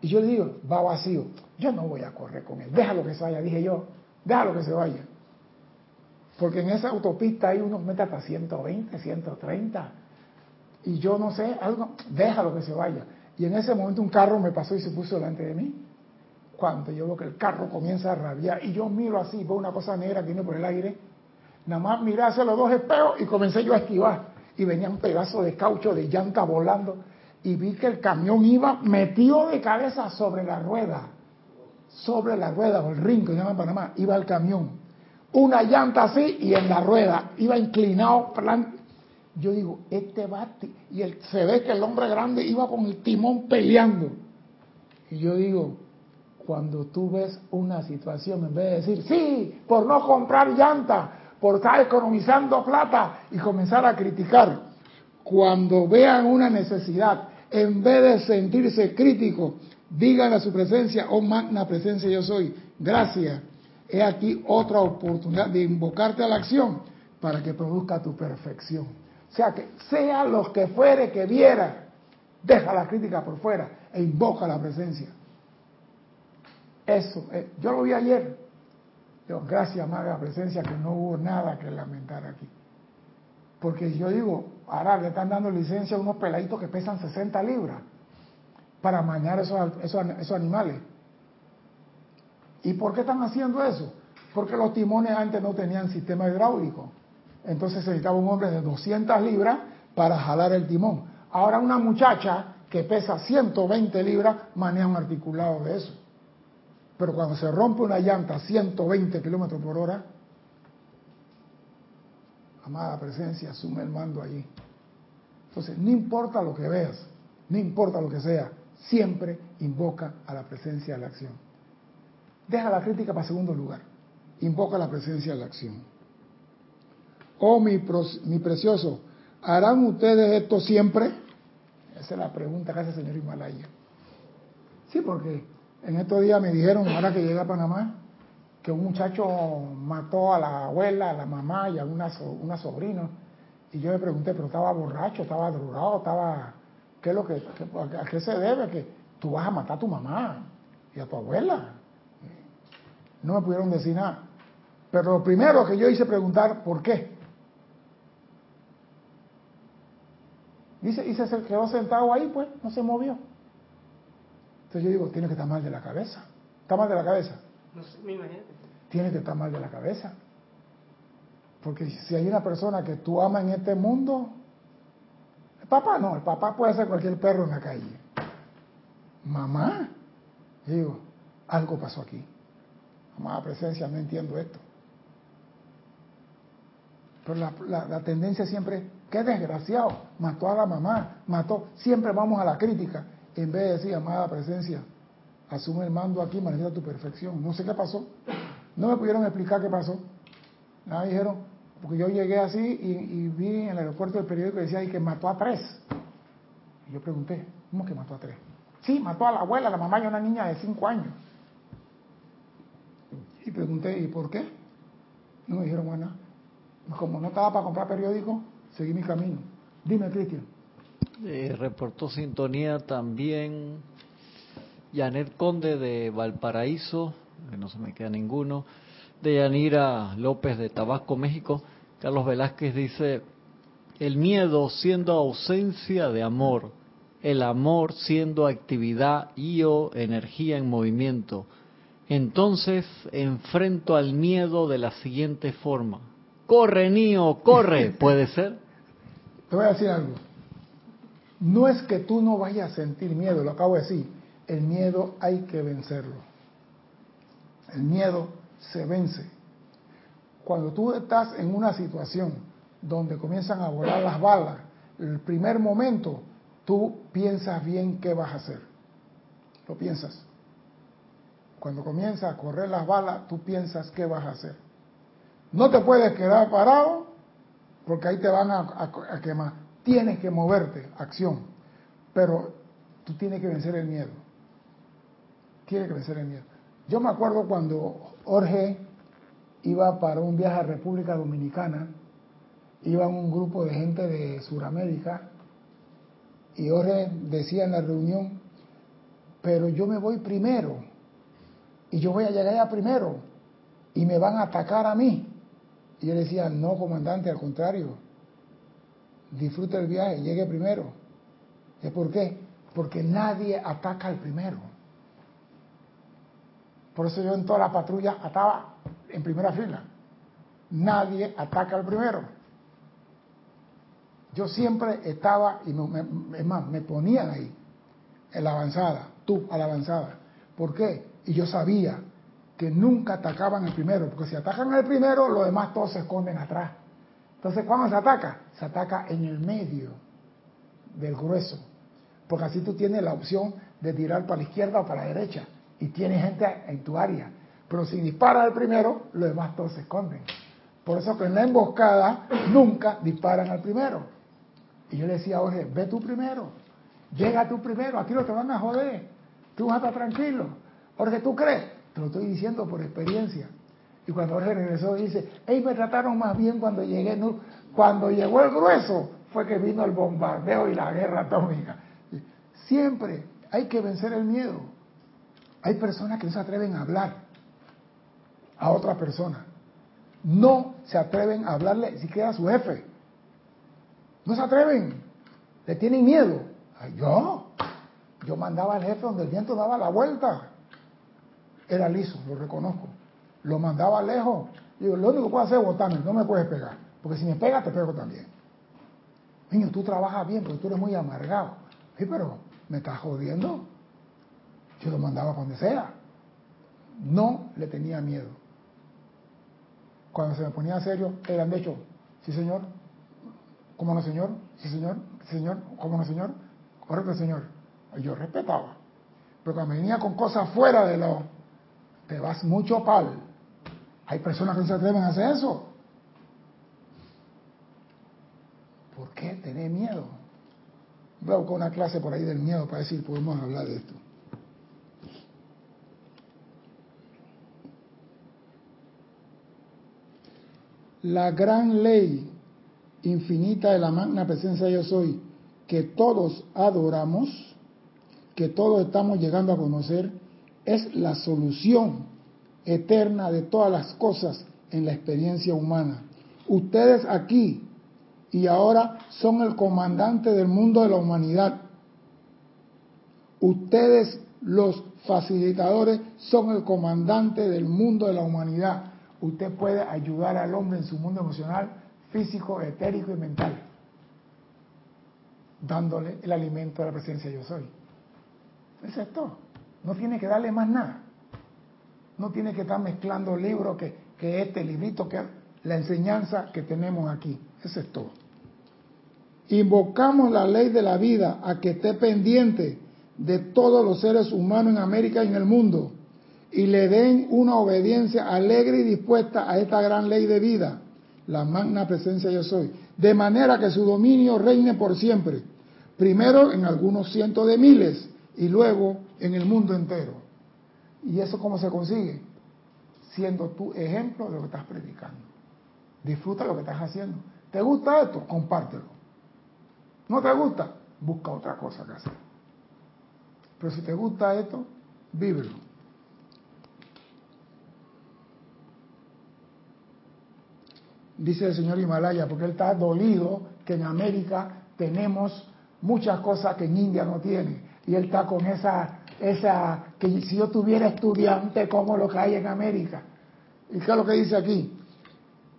Y yo le digo, va vacío. Yo no voy a correr con él. Déjalo que se vaya, dije yo. Déjalo que se vaya. Porque en esa autopista hay unos metros hasta 120, 130. Y yo no sé, algo, déjalo que se vaya. Y en ese momento un carro me pasó y se puso delante de mí. Cuando yo veo que el carro comienza a rabiar y yo miro así, veo una cosa negra que viene por el aire, nada más miré hacia los dos espejos y comencé yo a esquivar. Y venía un pedazo de caucho de llanta volando y vi que el camión iba metido de cabeza sobre la rueda, sobre la rueda, o el ring que llaman Panamá, iba el camión. Una llanta así y en la rueda, iba inclinado. Yo digo, este va, y se ve que el hombre grande iba con el timón peleando. Y yo digo, cuando tú ves una situación, en vez de decir, sí, por no comprar llanta, por estar economizando plata y comenzar a criticar, cuando vean una necesidad, en vez de sentirse crítico, digan a su presencia, oh magna presencia yo soy, gracias. He aquí otra oportunidad de invocarte a la acción para que produzca tu perfección. O sea que sea lo que fuere que viera, deja la crítica por fuera e invoca la presencia. Eso, eh, yo lo vi ayer. Digo, gracias, magna presencia, que no hubo nada que lamentar aquí. Porque yo digo, ahora le están dando licencia a unos peladitos que pesan 60 libras para mañar esos, esos, animales. ¿Y por qué están haciendo eso? Porque los timones antes no tenían sistema hidráulico. Entonces se necesitaba un hombre de 200 libras para jalar el timón. Ahora una muchacha que pesa 120 libras maneja un articulado de eso. Pero cuando se rompe una llanta a 120 kilómetros por hora, amada presencia, asume el mando allí. Entonces, no importa lo que veas, no importa lo que sea, siempre invoca a la presencia de la acción. Deja la crítica para segundo lugar, invoca la presencia de la acción. Oh, mi, mi precioso, ¿harán ustedes esto siempre? Esa es la pregunta que hace el señor Himalaya. Sí, porque en estos días me dijeron, ahora que llega a Panamá, que un muchacho mató a la abuela, a la mamá y a una, una sobrina. Y yo le pregunté, pero estaba borracho, estaba drogado, estaba... ¿Qué es lo que, ¿A qué se debe? Que tú vas a matar a tu mamá y a tu abuela. No me pudieron decir nada. Pero lo primero que yo hice preguntar, ¿por qué? Dice, y se quedó sentado ahí, pues, no se movió. Entonces yo digo, tiene que estar mal de la cabeza. ¿Está mal de la cabeza? No sé, me imagino. Tiene que estar mal de la cabeza. Porque si hay una persona que tú amas en este mundo, el papá no, el papá puede ser cualquier perro en la calle. Mamá, digo, algo pasó aquí. Amada presencia, no entiendo esto. Pero la, la tendencia siempre, qué desgraciado, mató a la mamá, mató. Siempre vamos a la crítica, en vez de decir, amada presencia, asume el mando aquí, maneja tu perfección. No sé qué pasó. No me pudieron explicar qué pasó. Nada dijeron, porque yo llegué así y, vi en el aeropuerto el periódico que decía que mató a tres. Y yo pregunté, ¿cómo que mató a tres? Sí, mató a la abuela, a la mamá y a una niña de cinco años. Y pregunté, ¿y por qué? No me dijeron, bueno, como no estaba para comprar periódico, seguí mi camino. Dime, Cristian. Eh, reportó sintonía también Janet Conde de Valparaíso, que no se me queda ninguno, de Yanira López de Tabasco, México. Carlos Velázquez dice, el miedo siendo ausencia de amor, el amor siendo actividad y o energía en movimiento. Entonces enfrento al miedo de la siguiente forma. Corre, niño, corre, ¿puede ser? Te voy a decir algo. No es que tú no vayas a sentir miedo, lo acabo de decir. El miedo hay que vencerlo. El miedo se vence. Cuando tú estás en una situación donde comienzan a volar las balas, el primer momento tú piensas bien qué vas a hacer. Lo piensas. Cuando comienza a correr las balas, tú piensas qué vas a hacer. No te puedes quedar parado porque ahí te van a, quemar. Tienes que moverte, acción. Pero tú tienes que vencer el miedo. Tienes que vencer el miedo. Yo me acuerdo cuando Jorge iba para un viaje a República Dominicana, iba un grupo de gente de Sudamérica y Jorge decía en la reunión, pero yo me voy primero y yo voy a llegar allá primero y me van a atacar a mí. Y yo decía, no, comandante, al contrario, disfrute el viaje, llegue primero. ¿Y por qué? Porque nadie ataca al primero. Por eso yo en toda la patrulla estaba en primera fila. Nadie ataca al primero. Yo siempre estaba, y me, es más, me ponían ahí, en la avanzada, tú a la avanzada. ¿Por qué? Y yo sabía que nunca atacaban el primero, porque si atacan el primero, los demás todos se esconden atrás. Entonces, ¿cuándo se ataca? Se ataca en el medio del grueso, porque así tú tienes la opción de tirar para la izquierda o para la derecha, y tienes gente en tu área. Pero si dispara el primero, los demás todos se esconden. Por eso que en la emboscada nunca disparan al primero. Y yo le decía a Jorge, ve tú primero, llega tú primero, aquí no te van a joder, tú vas a estar tranquilo. Jorge, ¿tú crees? Lo estoy diciendo por experiencia. Y cuando Jorge regresó dice, hey, me trataron más bien cuando llegué, cuando llegó el grueso fue que vino el bombardeo y la guerra atómica. Siempre hay que vencer el miedo. Hay personas que no se atreven a hablar a otra persona. No se atreven a hablarle siquiera a su jefe. No se atreven. Le tienen miedo. yo, yo mandaba al jefe donde el viento daba la vuelta era liso, lo reconozco. Lo mandaba lejos. Digo, lo único que puedo hacer es botarme, no me puedes pegar. Porque si me pegas, te pego también. Niño, tú trabajas bien, porque tú eres muy amargado. Sí, pero me estás jodiendo. Yo lo mandaba donde sea. No le tenía miedo. Cuando se me ponía serio, eran de hecho, sí señor, ¿cómo no señor? Sí señor, señor, ¿cómo no señor? Correcto señor. yo respetaba. Pero cuando venía con cosas fuera de lo te vas mucho pal. Hay personas que no se atreven a hacer eso. ¿Por qué tener miedo? Voy a buscar una clase por ahí del miedo para decir, podemos hablar de esto. La gran ley infinita de la magna presencia yo soy, que todos adoramos, que todos estamos llegando a conocer, es la solución eterna de todas las cosas en la experiencia humana. Ustedes aquí y ahora son el comandante del mundo de la humanidad. Ustedes los facilitadores son el comandante del mundo de la humanidad. Usted puede ayudar al hombre en su mundo emocional, físico, etérico y mental, dándole el alimento a la presencia yo soy. Es todo. No tiene que darle más nada. No tiene que estar mezclando libros que, que este librito, que la enseñanza que tenemos aquí. Eso es todo. Invocamos la ley de la vida a que esté pendiente de todos los seres humanos en América y en el mundo y le den una obediencia alegre y dispuesta a esta gran ley de vida, la magna presencia yo soy, de manera que su dominio reine por siempre, primero en algunos cientos de miles y luego en el mundo entero. ¿Y eso cómo se consigue? siendo tu ejemplo de lo que estás predicando. Disfruta lo que estás haciendo. ¿Te gusta esto? Compártelo. ¿No te gusta? Busca otra cosa que hacer. Pero si te gusta esto, vívelo. Dice el señor Himalaya, porque él está dolido que en América tenemos muchas cosas que en India no tiene. Y él está con esa, esa, que si yo tuviera estudiante como lo que hay en América. ¿Y qué es lo que dice aquí?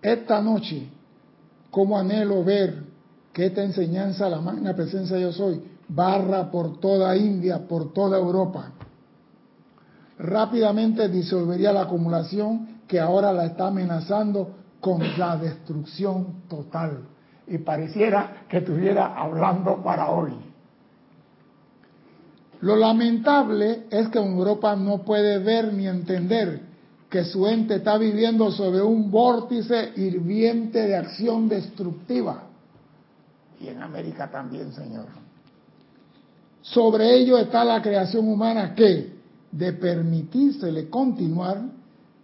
Esta noche, como anhelo ver que esta enseñanza, la magna presencia yo soy, barra por toda India, por toda Europa. Rápidamente disolvería la acumulación que ahora la está amenazando con la destrucción total. Y pareciera que estuviera hablando para hoy. Lo lamentable es que Europa no puede ver ni entender que su ente está viviendo sobre un vórtice hirviente de acción destructiva. Y en América también, Señor. Sobre ello está la creación humana que, de permitírsele continuar,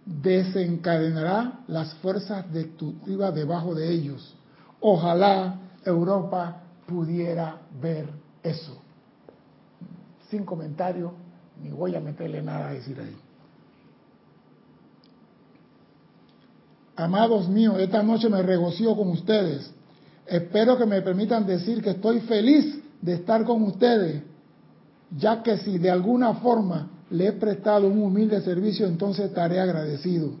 desencadenará las fuerzas destructivas debajo de ellos. Ojalá Europa pudiera ver eso. Sin comentario, ni voy a meterle nada a decir ahí. Amados míos, esta noche me regocijo con ustedes. Espero que me permitan decir que estoy feliz de estar con ustedes, ya que si de alguna forma le he prestado un humilde servicio, entonces estaré agradecido.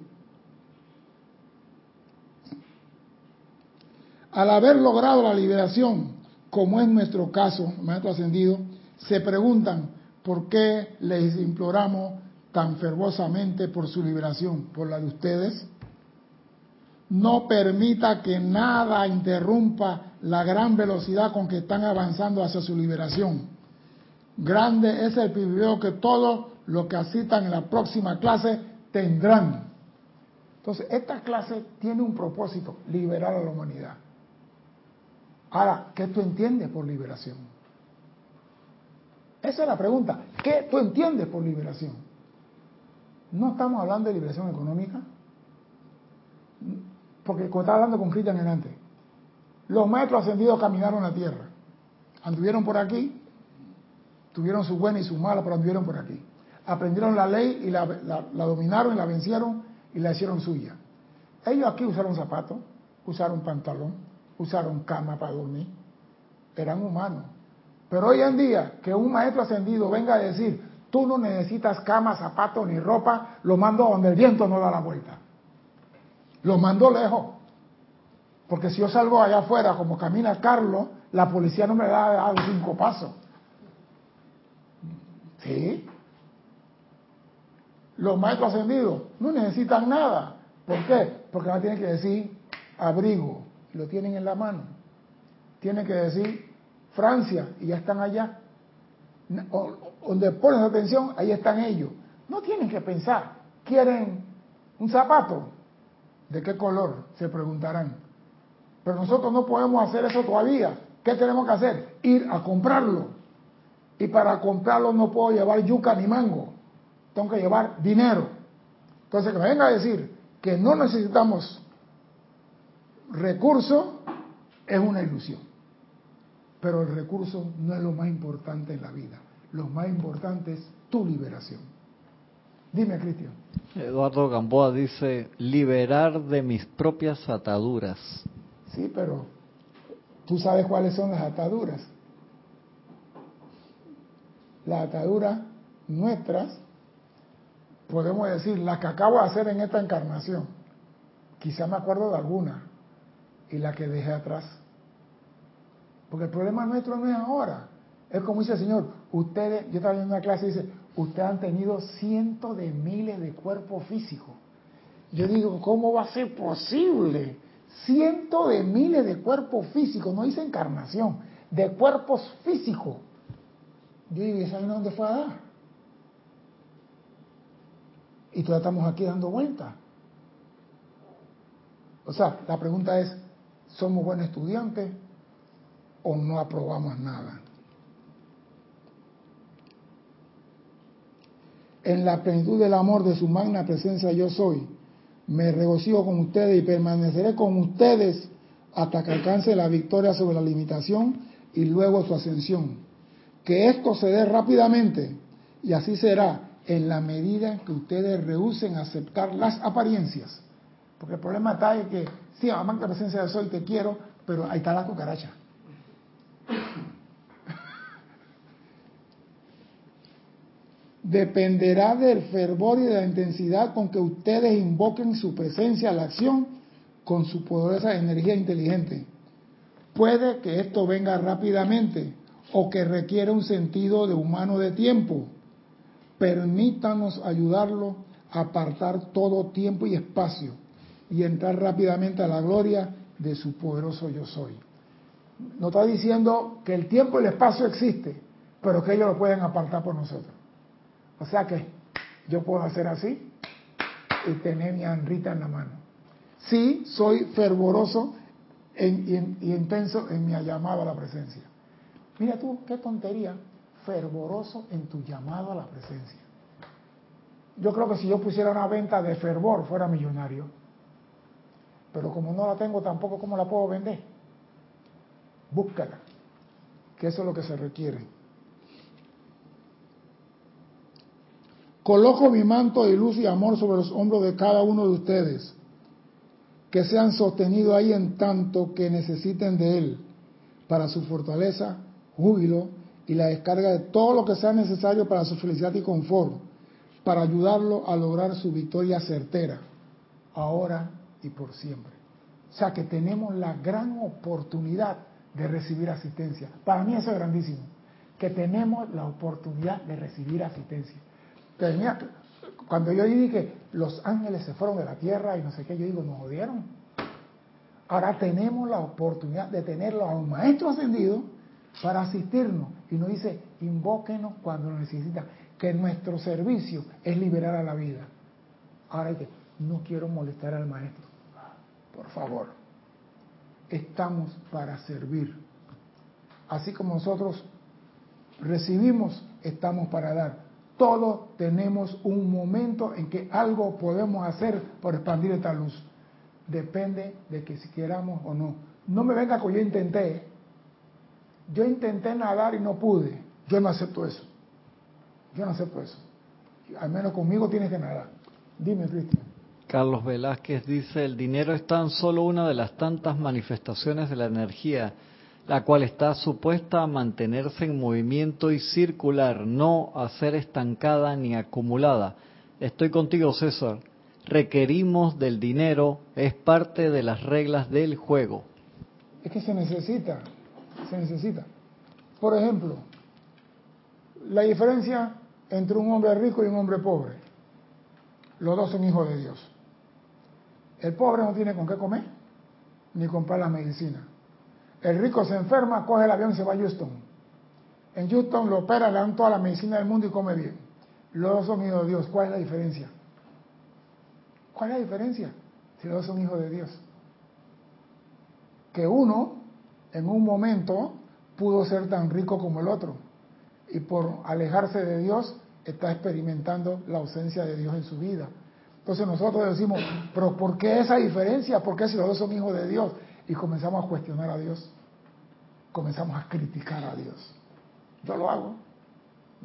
Al haber logrado la liberación, como es nuestro caso, Maestro Ascendido, se preguntan por qué les imploramos tan fervosamente por su liberación, por la de ustedes. No permita que nada interrumpa la gran velocidad con que están avanzando hacia su liberación. Grande es el privilegio que todos los que asistan en la próxima clase tendrán. Entonces, esta clase tiene un propósito, liberar a la humanidad. Ahora, ¿qué tú entiendes por liberación? Esa es la pregunta. ¿Qué tú entiendes por liberación? No estamos hablando de liberación económica, porque cuando estaba hablando con Cristian antes, los maestros ascendidos caminaron la tierra, anduvieron por aquí, tuvieron su buena y su mala, pero anduvieron por aquí. Aprendieron la ley y la, dominaron y la vencieron y la hicieron suya. Ellos aquí usaron zapatos, usaron pantalón, usaron cama para dormir, eran humanos. Pero hoy en día, que un maestro ascendido venga a decir, tú no necesitas cama, zapatos ni ropa, lo mando donde el viento no da la vuelta. Lo mando lejos. Porque si yo salgo allá afuera, como camina Carlos, la policía no me da a cinco pasos. ¿Sí? Los maestros ascendidos no necesitan nada. ¿Por qué? Porque no tienen que decir abrigo, lo tienen en la mano. Tienen que decir Francia y ya están allá. donde pones atención, ahí están ellos. No tienen que pensar. ¿Quieren un zapato? ¿De qué color? Se preguntarán. Pero nosotros no podemos hacer eso todavía. ¿Qué tenemos que hacer? Ir a comprarlo. Y para comprarlo no puedo llevar yuca ni mango. Tengo que llevar dinero. Entonces, que me venga a decir que no necesitamos recurso es una ilusión. Pero el recurso no es lo más importante en la vida. Lo más importante es tu liberación. Dime, Cristian. Eduardo Gamboa dice, liberar de mis propias ataduras. Sí, pero tú sabes cuáles son las ataduras las ataduras nuestras, podemos decir, las que acabo de hacer en esta encarnación. Quizá me acuerdo de alguna y la que dejé atrás. Porque el problema nuestro no es ahora. Es como dice el Señor, ustedes, yo estaba en una clase y dice, ustedes han tenido cientos de miles de cuerpos físicos. Yo digo, ¿cómo va a ser posible? Cientos de miles de cuerpos físicos, no dice encarnación, de cuerpos físicos. Yo digo, ¿saben dónde fue a dar? Y todavía estamos aquí dando vueltas. O sea, la pregunta es, ¿somos buenos estudiantes o no aprobamos nada? En la plenitud del amor de su magna presencia yo soy, Me regocijo con ustedes y permaneceré con ustedes hasta que alcance la victoria sobre la limitación y luego su ascensión. Que esto se dé rápidamente y así será en la medida que ustedes rehúsen aceptar las apariencias. Porque el problema está en que, sí, amante presencia de soy, te quiero, pero ahí está la cucaracha. Dependerá del fervor y de la intensidad con que ustedes invoquen su presencia a la acción con su poderosa energía inteligente. Puede que esto venga rápidamente o que requiera un sentido de humano de tiempo. Permítanos ayudarlo a apartar todo tiempo y espacio y entrar rápidamente a la gloria de su poderoso yo soy. No está diciendo que el tiempo y el espacio existe, pero que ellos lo pueden apartar por nosotros. O sea que yo puedo hacer así y tener mi anrita en la mano. Sí, soy fervoroso y, intenso en mi llamado a la presencia. Mira tú, qué tontería, fervoroso en tu llamado a la presencia. Yo creo que si yo pusiera una venta de fervor fuera millonario. Pero como no la tengo tampoco, ¿cómo la puedo vender? Búscala, que eso es lo que se requiere. Coloco mi manto de luz y amor sobre los hombros de cada uno de ustedes, que sean sostenidos ahí en tanto que necesiten de él, para su fortaleza, júbilo y la descarga de todo lo que sea necesario para su felicidad y confort, para ayudarlo a lograr su victoria certera, ahora y por siempre. O sea que tenemos la gran oportunidad de recibir asistencia. Para mí eso es grandísimo, que tenemos la oportunidad de recibir asistencia cuando yo dije que los ángeles se fueron de la tierra y no sé qué, yo digo, nos odiaron. Ahora tenemos la oportunidad de tenerlo a un maestro ascendido para asistirnos. Y nos dice, invóquenos cuando lo necesitan. Que nuestro servicio es liberar a la vida. Ahora que no quiero molestar al maestro. Por favor. Estamos para servir. Así como nosotros recibimos, estamos para dar. Todos tenemos un momento en que algo podemos hacer por expandir esta luz. Depende de que si queramos o no. No me venga con yo intenté. Yo intenté nadar y no pude. Yo no acepto eso. Yo no acepto eso. Al menos conmigo tienes que nadar. Dime, Cristian. Carlos Velázquez dice, el dinero es tan solo una de las tantas manifestaciones de la energía la cual está supuesta a mantenerse en movimiento y circular, no a ser estancada ni acumulada. Estoy contigo, César. Requerimos del dinero, es parte de las reglas del juego. Es que se necesita, se necesita. Por ejemplo, la diferencia entre un hombre rico y un hombre pobre. Los dos son hijos de Dios. El pobre no tiene con qué comer, ni comprar la medicina el rico se enferma, coge el avión y se va a Houston. En Houston lo opera, le dan toda la medicina del mundo y come bien. Los dos son hijos de Dios. ¿Cuál es la diferencia? ¿Cuál es la diferencia? Si los dos son hijos de Dios. Que uno, en un momento, pudo ser tan rico como el otro. Y por alejarse de Dios, está experimentando la ausencia de Dios en su vida. Entonces nosotros decimos, pero ¿por qué esa diferencia? ¿Por qué si los dos son hijos de Dios? y comenzamos a cuestionar a Dios, comenzamos a criticar a Dios. Yo lo hago.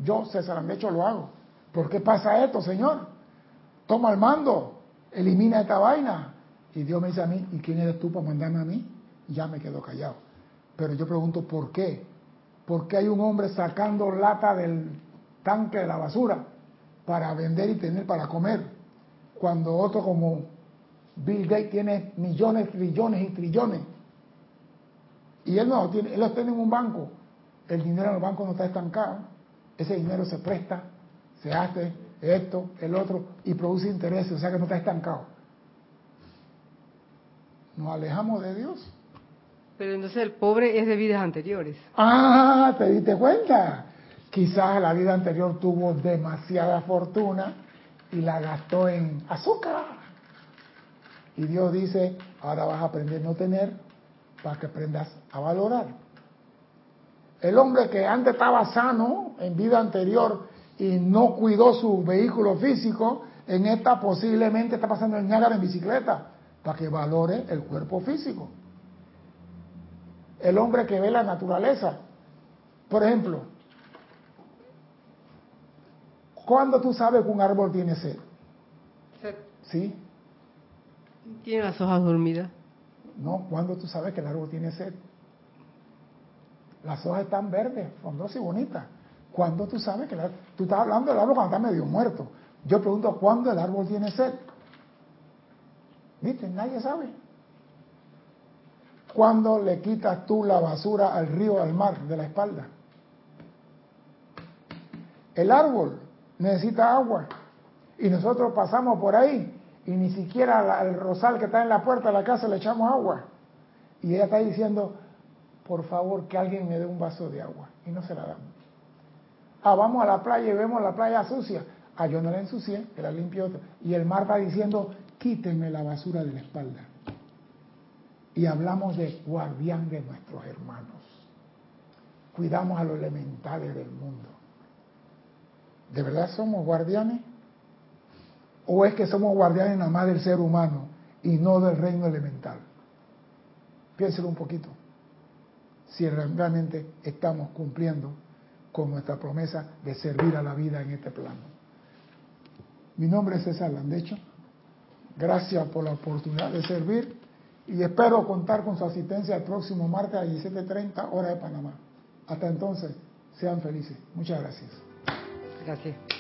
Yo, César Amecho, lo hago. ¿Por qué pasa esto, Señor? Toma el mando, elimina esta vaina. Y Dios me dice a mí, ¿y quién eres tú para mandarme a mí? ya me quedo callado. Pero yo pregunto, ¿por qué? ¿Por qué hay un hombre sacando lata del tanque de la basura para vender y tener para comer? Cuando otro como Bill Gates tiene millones, trillones y trillones. Y él no tiene, él lo tiene en un banco. El dinero en el banco no está estancado. Ese dinero se presta, se hace esto, el otro, y produce intereses, o sea que no está estancado. Nos alejamos de Dios. Pero entonces el pobre es de vidas anteriores. Ah, ¿te diste cuenta? Quizás la vida anterior tuvo demasiada fortuna y la gastó en azúcar y Dios dice, ahora vas a aprender a no tener para que aprendas a valorar. El hombre que antes estaba sano en vida anterior y no cuidó su vehículo físico, En esta posiblemente está pasando el Niágara en bicicleta, para que valore el cuerpo físico. El hombre que ve la naturaleza. Por ejemplo, ¿cuándo tú sabes que un árbol tiene sed? Sed. ¿Sí? Tiene las hojas dormidas. No, ¿cuándo tú sabes que el árbol tiene sed? Las hojas están verdes, frondosas y bonitas. ¿Cuándo tú sabes que el árbol... Tú estás hablando del árbol cuando está medio muerto. Yo pregunto, ¿cuándo el árbol tiene sed? ¿Viste? Nadie sabe. ¿Cuándo le quitas tú la basura al río, al mar, de la espalda? El árbol necesita agua. Y nosotros pasamos por ahí y ni siquiera al rosal que está en la puerta de la casa le echamos agua. Y ella está diciendo, por favor, que alguien me dé un vaso de agua. Y no se la damos. Ah, vamos a la playa y vemos la playa sucia. Ah, yo no la ensucié, que la limpié otra. Y el mar está diciendo, quítenme la basura de la espalda. Y hablamos de guardián de nuestros hermanos. Cuidamos a los elementales del mundo. ¿De verdad somos guardianes? ¿O es que somos guardianes nada más del ser humano y no del reino elemental? Piénselo un poquito. Si realmente estamos cumpliendo con nuestra promesa de servir a la vida en este plano. Mi nombre es César Landecho. Gracias por la oportunidad de servir y espero contar con su asistencia el próximo martes a 17.30 hora de Panamá. Hasta entonces, sean felices. Muchas gracias. Gracias.